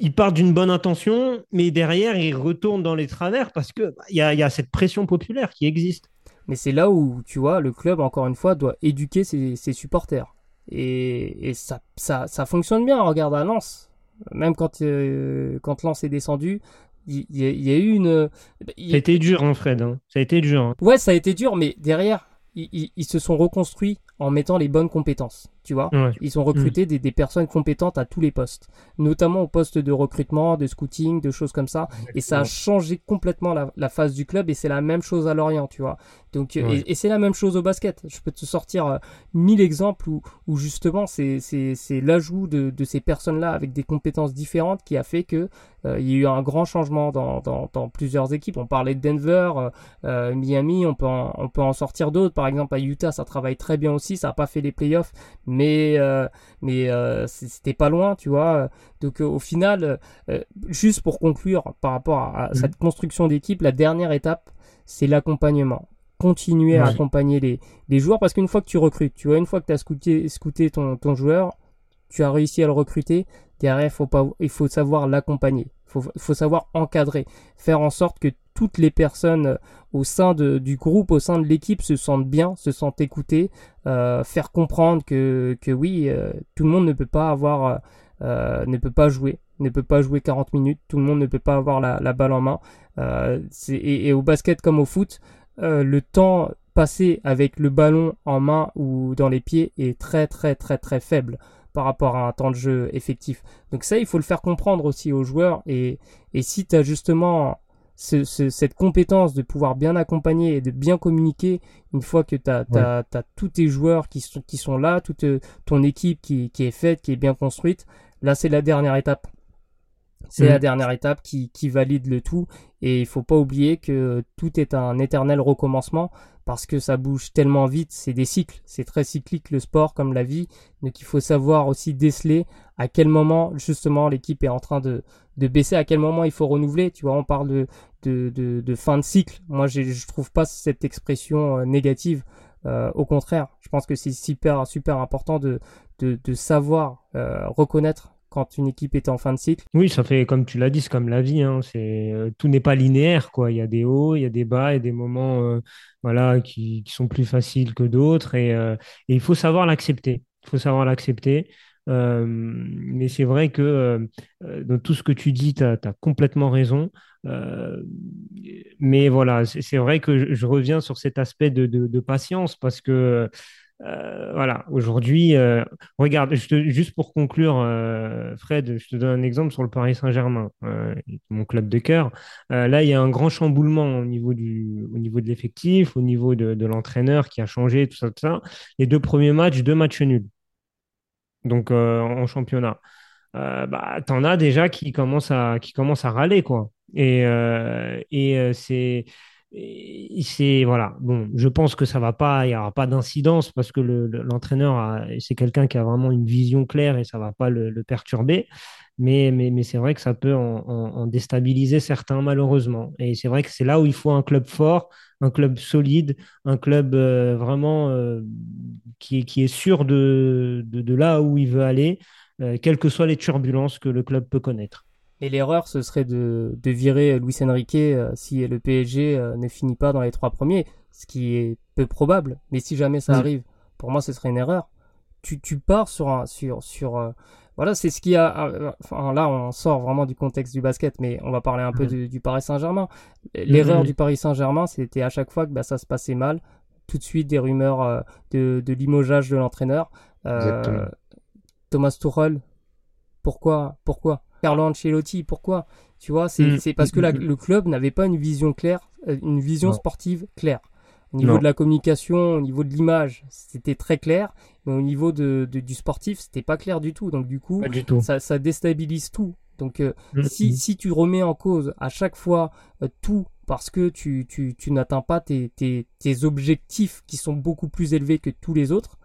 Ils partent d'une bonne intention, mais derrière, ils retournent dans les travers parce qu'il bah, y, a, y a cette pression populaire qui existe. Mais c'est là où, tu vois, le club, encore une fois, doit éduquer ses supporters. Et, ça, ça, ça, fonctionne bien. Regarde à Lens. Même quand, euh, quand Lens est descendu, il y, a eu une. Ça a été dur, hein, Fred. Hein. Ça a été dur. Hein. Ouais, ça a été dur, mais derrière, ils, se sont reconstruits en mettant les bonnes compétences. Tu vois. Ils ont recruté des, des, personnes compétentes à tous les postes, notamment au poste de recrutement, de scouting, de choses comme ça. Et ça a changé complètement la, la phase du club et c'est la même chose à Lorient, tu vois. Donc, et, c'est la même chose au basket. Je peux te sortir euh, mille exemples où, où justement c'est, c'est, c'est l'ajout de, de ces personnes-là avec des compétences différentes qui a fait que euh, il y a eu un grand changement dans, dans, dans plusieurs équipes. On parlait de Denver, euh, euh Miami, on peut en, on peut en sortir d'autres. Par exemple à Utah, ça travaille très bien aussi. Ça n'a pas fait les playoffs, mais mais c'était pas loin, tu vois. Donc au final, juste pour conclure par rapport à, mhm. cette construction d'équipe, la dernière étape, c'est l'accompagnement continuer à accompagner les, les joueurs parce qu'une fois que tu recrutes, tu vois, une fois que tu as scouté, scouté ton, ton joueur, tu as réussi à le recruter, derrière, faut pas, il faut savoir l'accompagner, faut, faut, savoir encadrer, faire en sorte que toutes les personnes euh, au sein du groupe, au sein de l'équipe se sentent bien, se sentent écoutées, euh, faire comprendre que, oui, euh, tout le monde ne peut pas avoir, ne peut pas jouer, ne peut pas jouer 40 minutes, tout le monde ne peut pas avoir la, balle en main. Et, au basket comme au foot, le temps passé avec le ballon en main ou dans les pieds est très très très très faible par rapport à un temps de jeu effectif. Donc ça, il faut le faire comprendre aussi aux joueurs. Et, et si tu as justement cette compétence de pouvoir bien accompagner et de bien communiquer une fois que tu as, tous tes joueurs qui sont, qui sont là, toute ton équipe qui, qui est faite, qui est bien construite, là c'est la dernière étape. C'est la mhm. dernière étape qui, qui, valide le tout. Et il faut pas oublier que tout est un éternel recommencement parce que ça bouge tellement vite. C'est des cycles. C'est très cyclique le sport comme la vie. Donc il faut savoir aussi déceler à quel moment justement l'équipe est en train de, de baisser, à quel moment il faut renouveler. Tu vois, on parle de, de, de, de fin de cycle. Moi, je trouve pas cette expression euh, négative. Euh, au contraire, je pense que c'est super super important de, de, de savoir euh, reconnaître quand une équipe est en fin de cycle. Oui, ça fait, comme tu l'as dit, c'est comme la vie. Hein, c'est, euh, tout n'est pas linéaire. Quoi. Il y a des hauts, il y a des bas, et des moments euh, voilà, qui, sont plus faciles que d'autres. Et, euh, et, il faut savoir l'accepter. Il faut savoir l'accepter. mais c'est vrai que dans tout ce que tu dis, tu as, complètement raison. mais voilà, c'est vrai que je, reviens sur cet aspect de patience parce que euh, voilà, aujourd'hui, euh, regarde, juste pour conclure, euh, Fred, je te donne un exemple sur le Paris Saint-Germain, mon club de cœur. là, il y a un grand chamboulement au niveau, du, au niveau de l'effectif, au niveau de, l'entraîneur qui a changé, tout ça, tout ça. Les deux premiers matchs, deux matchs nuls. Donc, en championnat. bah, t'en as déjà qui commencent à, qui à râler, quoi. Et, et c'est c'est voilà. Bon je pense que ça va pas il y aura pas d'incidence parce que l'entraîneur c'est quelqu'un qui a vraiment une vision claire et ça va pas le, perturber. Mais, mais, c'est vrai que ça peut en, déstabiliser certains malheureusement. Et c'est vrai que c'est là où il faut un club fort un club solide un club euh, vraiment euh, qui, est sûr de, de, là où il veut aller euh, quelles que soient les turbulences que le club peut connaître et l'erreur, ce serait de, de virer Luis Enrique euh, si le PSG euh, ne finit pas dans les trois premiers, ce qui est peu probable. Mais si jamais ça arrive, pour moi, ce serait une erreur. Tu, tu pars sur un, sur, sur, euh, voilà, c'est ce qui a, enfin, là, on sort vraiment du contexte du basket, mais on va parler un peu du, Paris Saint-Germain. L'erreur du Paris Saint-Germain, c'était à chaque fois que bah, ça se passait mal, tout de suite des rumeurs de, de limogeage de l'entraîneur. Thomas Tuchel, pourquoi, pourquoi? Carlo Ancelotti, pourquoi? Tu vois, c'est mm. parce que mm, mm, le club n'avait pas une vision claire, euh, une vision sportive claire. Au niveau de la communication, au niveau de l'image, c'était très clair, mais au niveau de, du sportif, c'était pas clair du tout. Donc du coup, Ça, déstabilise tout. Donc euh, si, si tu remets en cause à chaque fois euh, tout parce que tu, tu, tu n'atteins pas tes, tes, tes objectifs qui sont beaucoup plus élevés que tous les autres,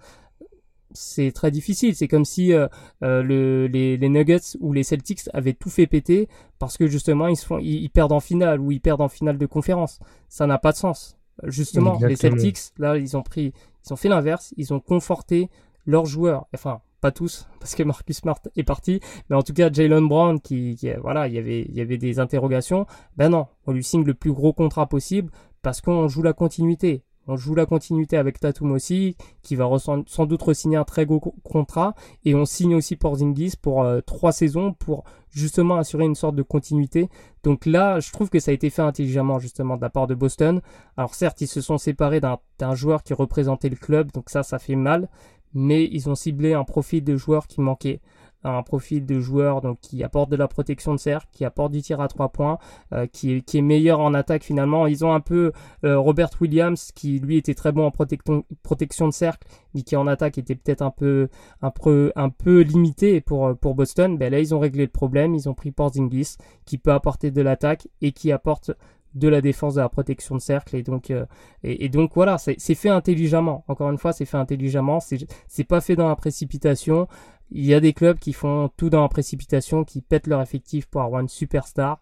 c'est très difficile. C'est comme si euh, euh, le, les, les, Nuggets ou les Celtics avaient tout fait péter parce que justement ils, se font, ils, perdent en finale ou ils perdent en finale de conférence. Ça n'a pas de sens. Justement, les Celtics, là, ils ont pris, ils ont fait l'inverse. Ils ont conforté leurs joueurs. Enfin, pas tous parce que Marcus Smart est parti, mais en tout cas Jalen Brown qui, qui, voilà, il y avait, il y avait des interrogations. Ben non, on lui signe le plus gros contrat possible parce qu'on joue la continuité. On joue la continuité avec Tatum aussi, qui va sans doute signer un très gros contrat. Et on signe aussi pour Zingis pour euh, trois saisons pour justement assurer une sorte de continuité. Donc là, je trouve que ça a été fait intelligemment justement de la part de Boston. Alors certes, ils se sont séparés d'un joueur qui représentait le club, donc ça, ça fait mal. mais ils ont ciblé un profil de joueur qui manquait un profil de joueur donc qui apporte de la protection de cercle, qui apporte du tir à trois points, euh, qui, est, qui est meilleur en attaque finalement. Ils ont un peu euh, Robert Williams qui lui était très bon en protection, de cercle, mais qui en attaque était peut-être un peu un peu un peu limité pour pour Boston. Ben là ils ont réglé le problème, ils ont pris Porzingis qui peut apporter de l'attaque et qui apporte de la défense de la protection de cercle. Et donc euh, et, donc voilà c'est fait intelligemment. Encore une fois c'est fait intelligemment. C'est pas fait dans la précipitation il y a des clubs qui font tout dans la précipitation, qui pètent leur effectif pour avoir une superstar.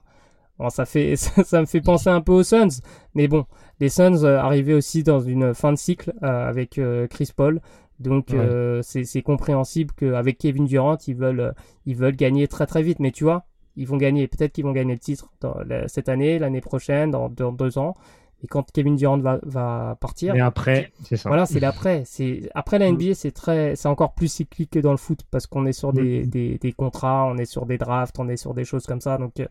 Bon, ça fait, ça, me fait penser un peu aux Suns, mais bon, les Suns euh, arrivaient aussi dans une fin de cycle euh, avec euh, Chris Paul, donc c'est compréhensible qu'avec Kevin Durant, ils veulent, ils veulent gagner très très vite. Mais tu vois, ils vont gagner, peut-être qu'ils vont gagner le titre cette année, l'année prochaine, dans deux ans. Et quand Kevin Durant va, va partir. Et après, c'est ça. Voilà, c'est l'après. C'est après la NBA, c'est très, c'est encore plus cyclique que dans le foot parce qu'on est sur des, mm. des, des, contrats, on est sur des drafts, on est sur des choses comme ça. Donc euh,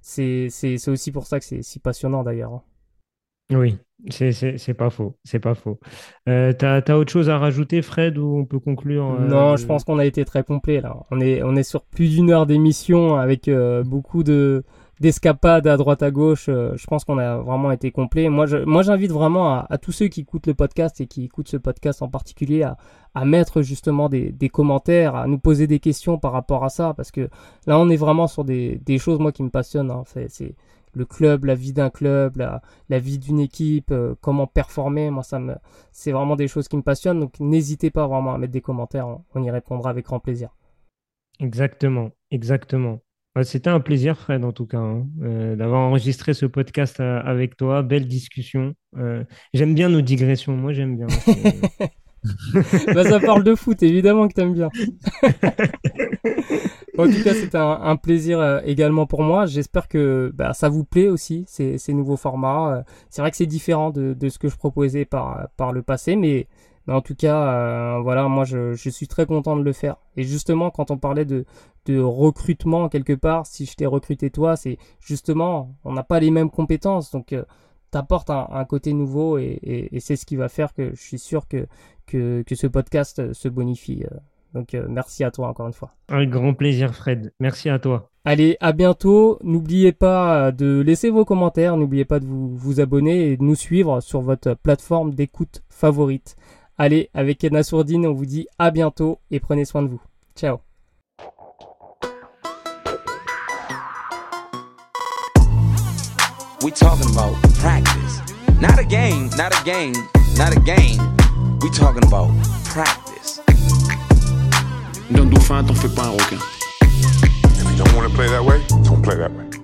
c'est c'est aussi pour ça que c'est si passionnant d'ailleurs. Hein. Oui, c'est pas faux, c'est pas faux. Euh, T'as as autre chose à rajouter, Fred, ou on peut conclure euh, Non, je pense qu'on a été très complet là. On est on est sur plus d'une heure d'émission avec euh, beaucoup de d'escapades à droite à gauche. Euh, je pense qu'on a vraiment été complet. Moi, je, moi, j'invite vraiment à, tous ceux qui écoutent le podcast et qui écoutent ce podcast en particulier à, à mettre justement des, des, commentaires, à nous poser des questions par rapport à ça, parce que là, on est vraiment sur des, des choses moi qui me passionnent. Hein. C'est le club, la vie d'un club, la, la vie d'une équipe, euh, comment performer. Moi, ça me, c'est vraiment des choses qui me passionnent. Donc, n'hésitez pas vraiment à mettre des commentaires. on y répondra avec grand plaisir. Exactement, exactement. C'était un plaisir, Fred, en tout cas, hein, euh, d'avoir enregistré ce podcast euh, avec toi. Belle discussion. Euh, j'aime bien nos digressions. Moi, j'aime bien. bah, ça parle de foot, évidemment que tu aimes bien. en tout cas, c'était un, plaisir également pour moi. J'espère que bah, ça vous plaît aussi, ces, ces nouveaux formats. c'est vrai que c'est différent de, de, ce que je proposais par, par le passé, mais mais en tout cas, euh, voilà, moi je, je, suis très content de le faire. Et justement, quand on parlait de, de recrutement quelque part, si je t'ai recruté toi, c'est justement, on n'a pas les mêmes compétences, donc euh, t'apportes un, un, côté nouveau et, et, et c'est ce qui va faire que je suis sûr que, que, que ce podcast euh, se bonifie. Euh. Donc merci à toi encore une fois. Un grand plaisir Fred, merci à toi. Allez, à bientôt. N'oubliez pas de laisser vos commentaires, n'oubliez pas de vous, vous abonner et de nous suivre sur votre plateforme d'écoute favorite. Allez, avec Edna Sourdine, on vous dit à bientôt et prenez soin de vous. Ciao. We talking about practice. Not a game, not a game, not a game. We talking about practice. D'un dauphin, t'en fais pas un requin. If you don't want to play that way, don't play that way.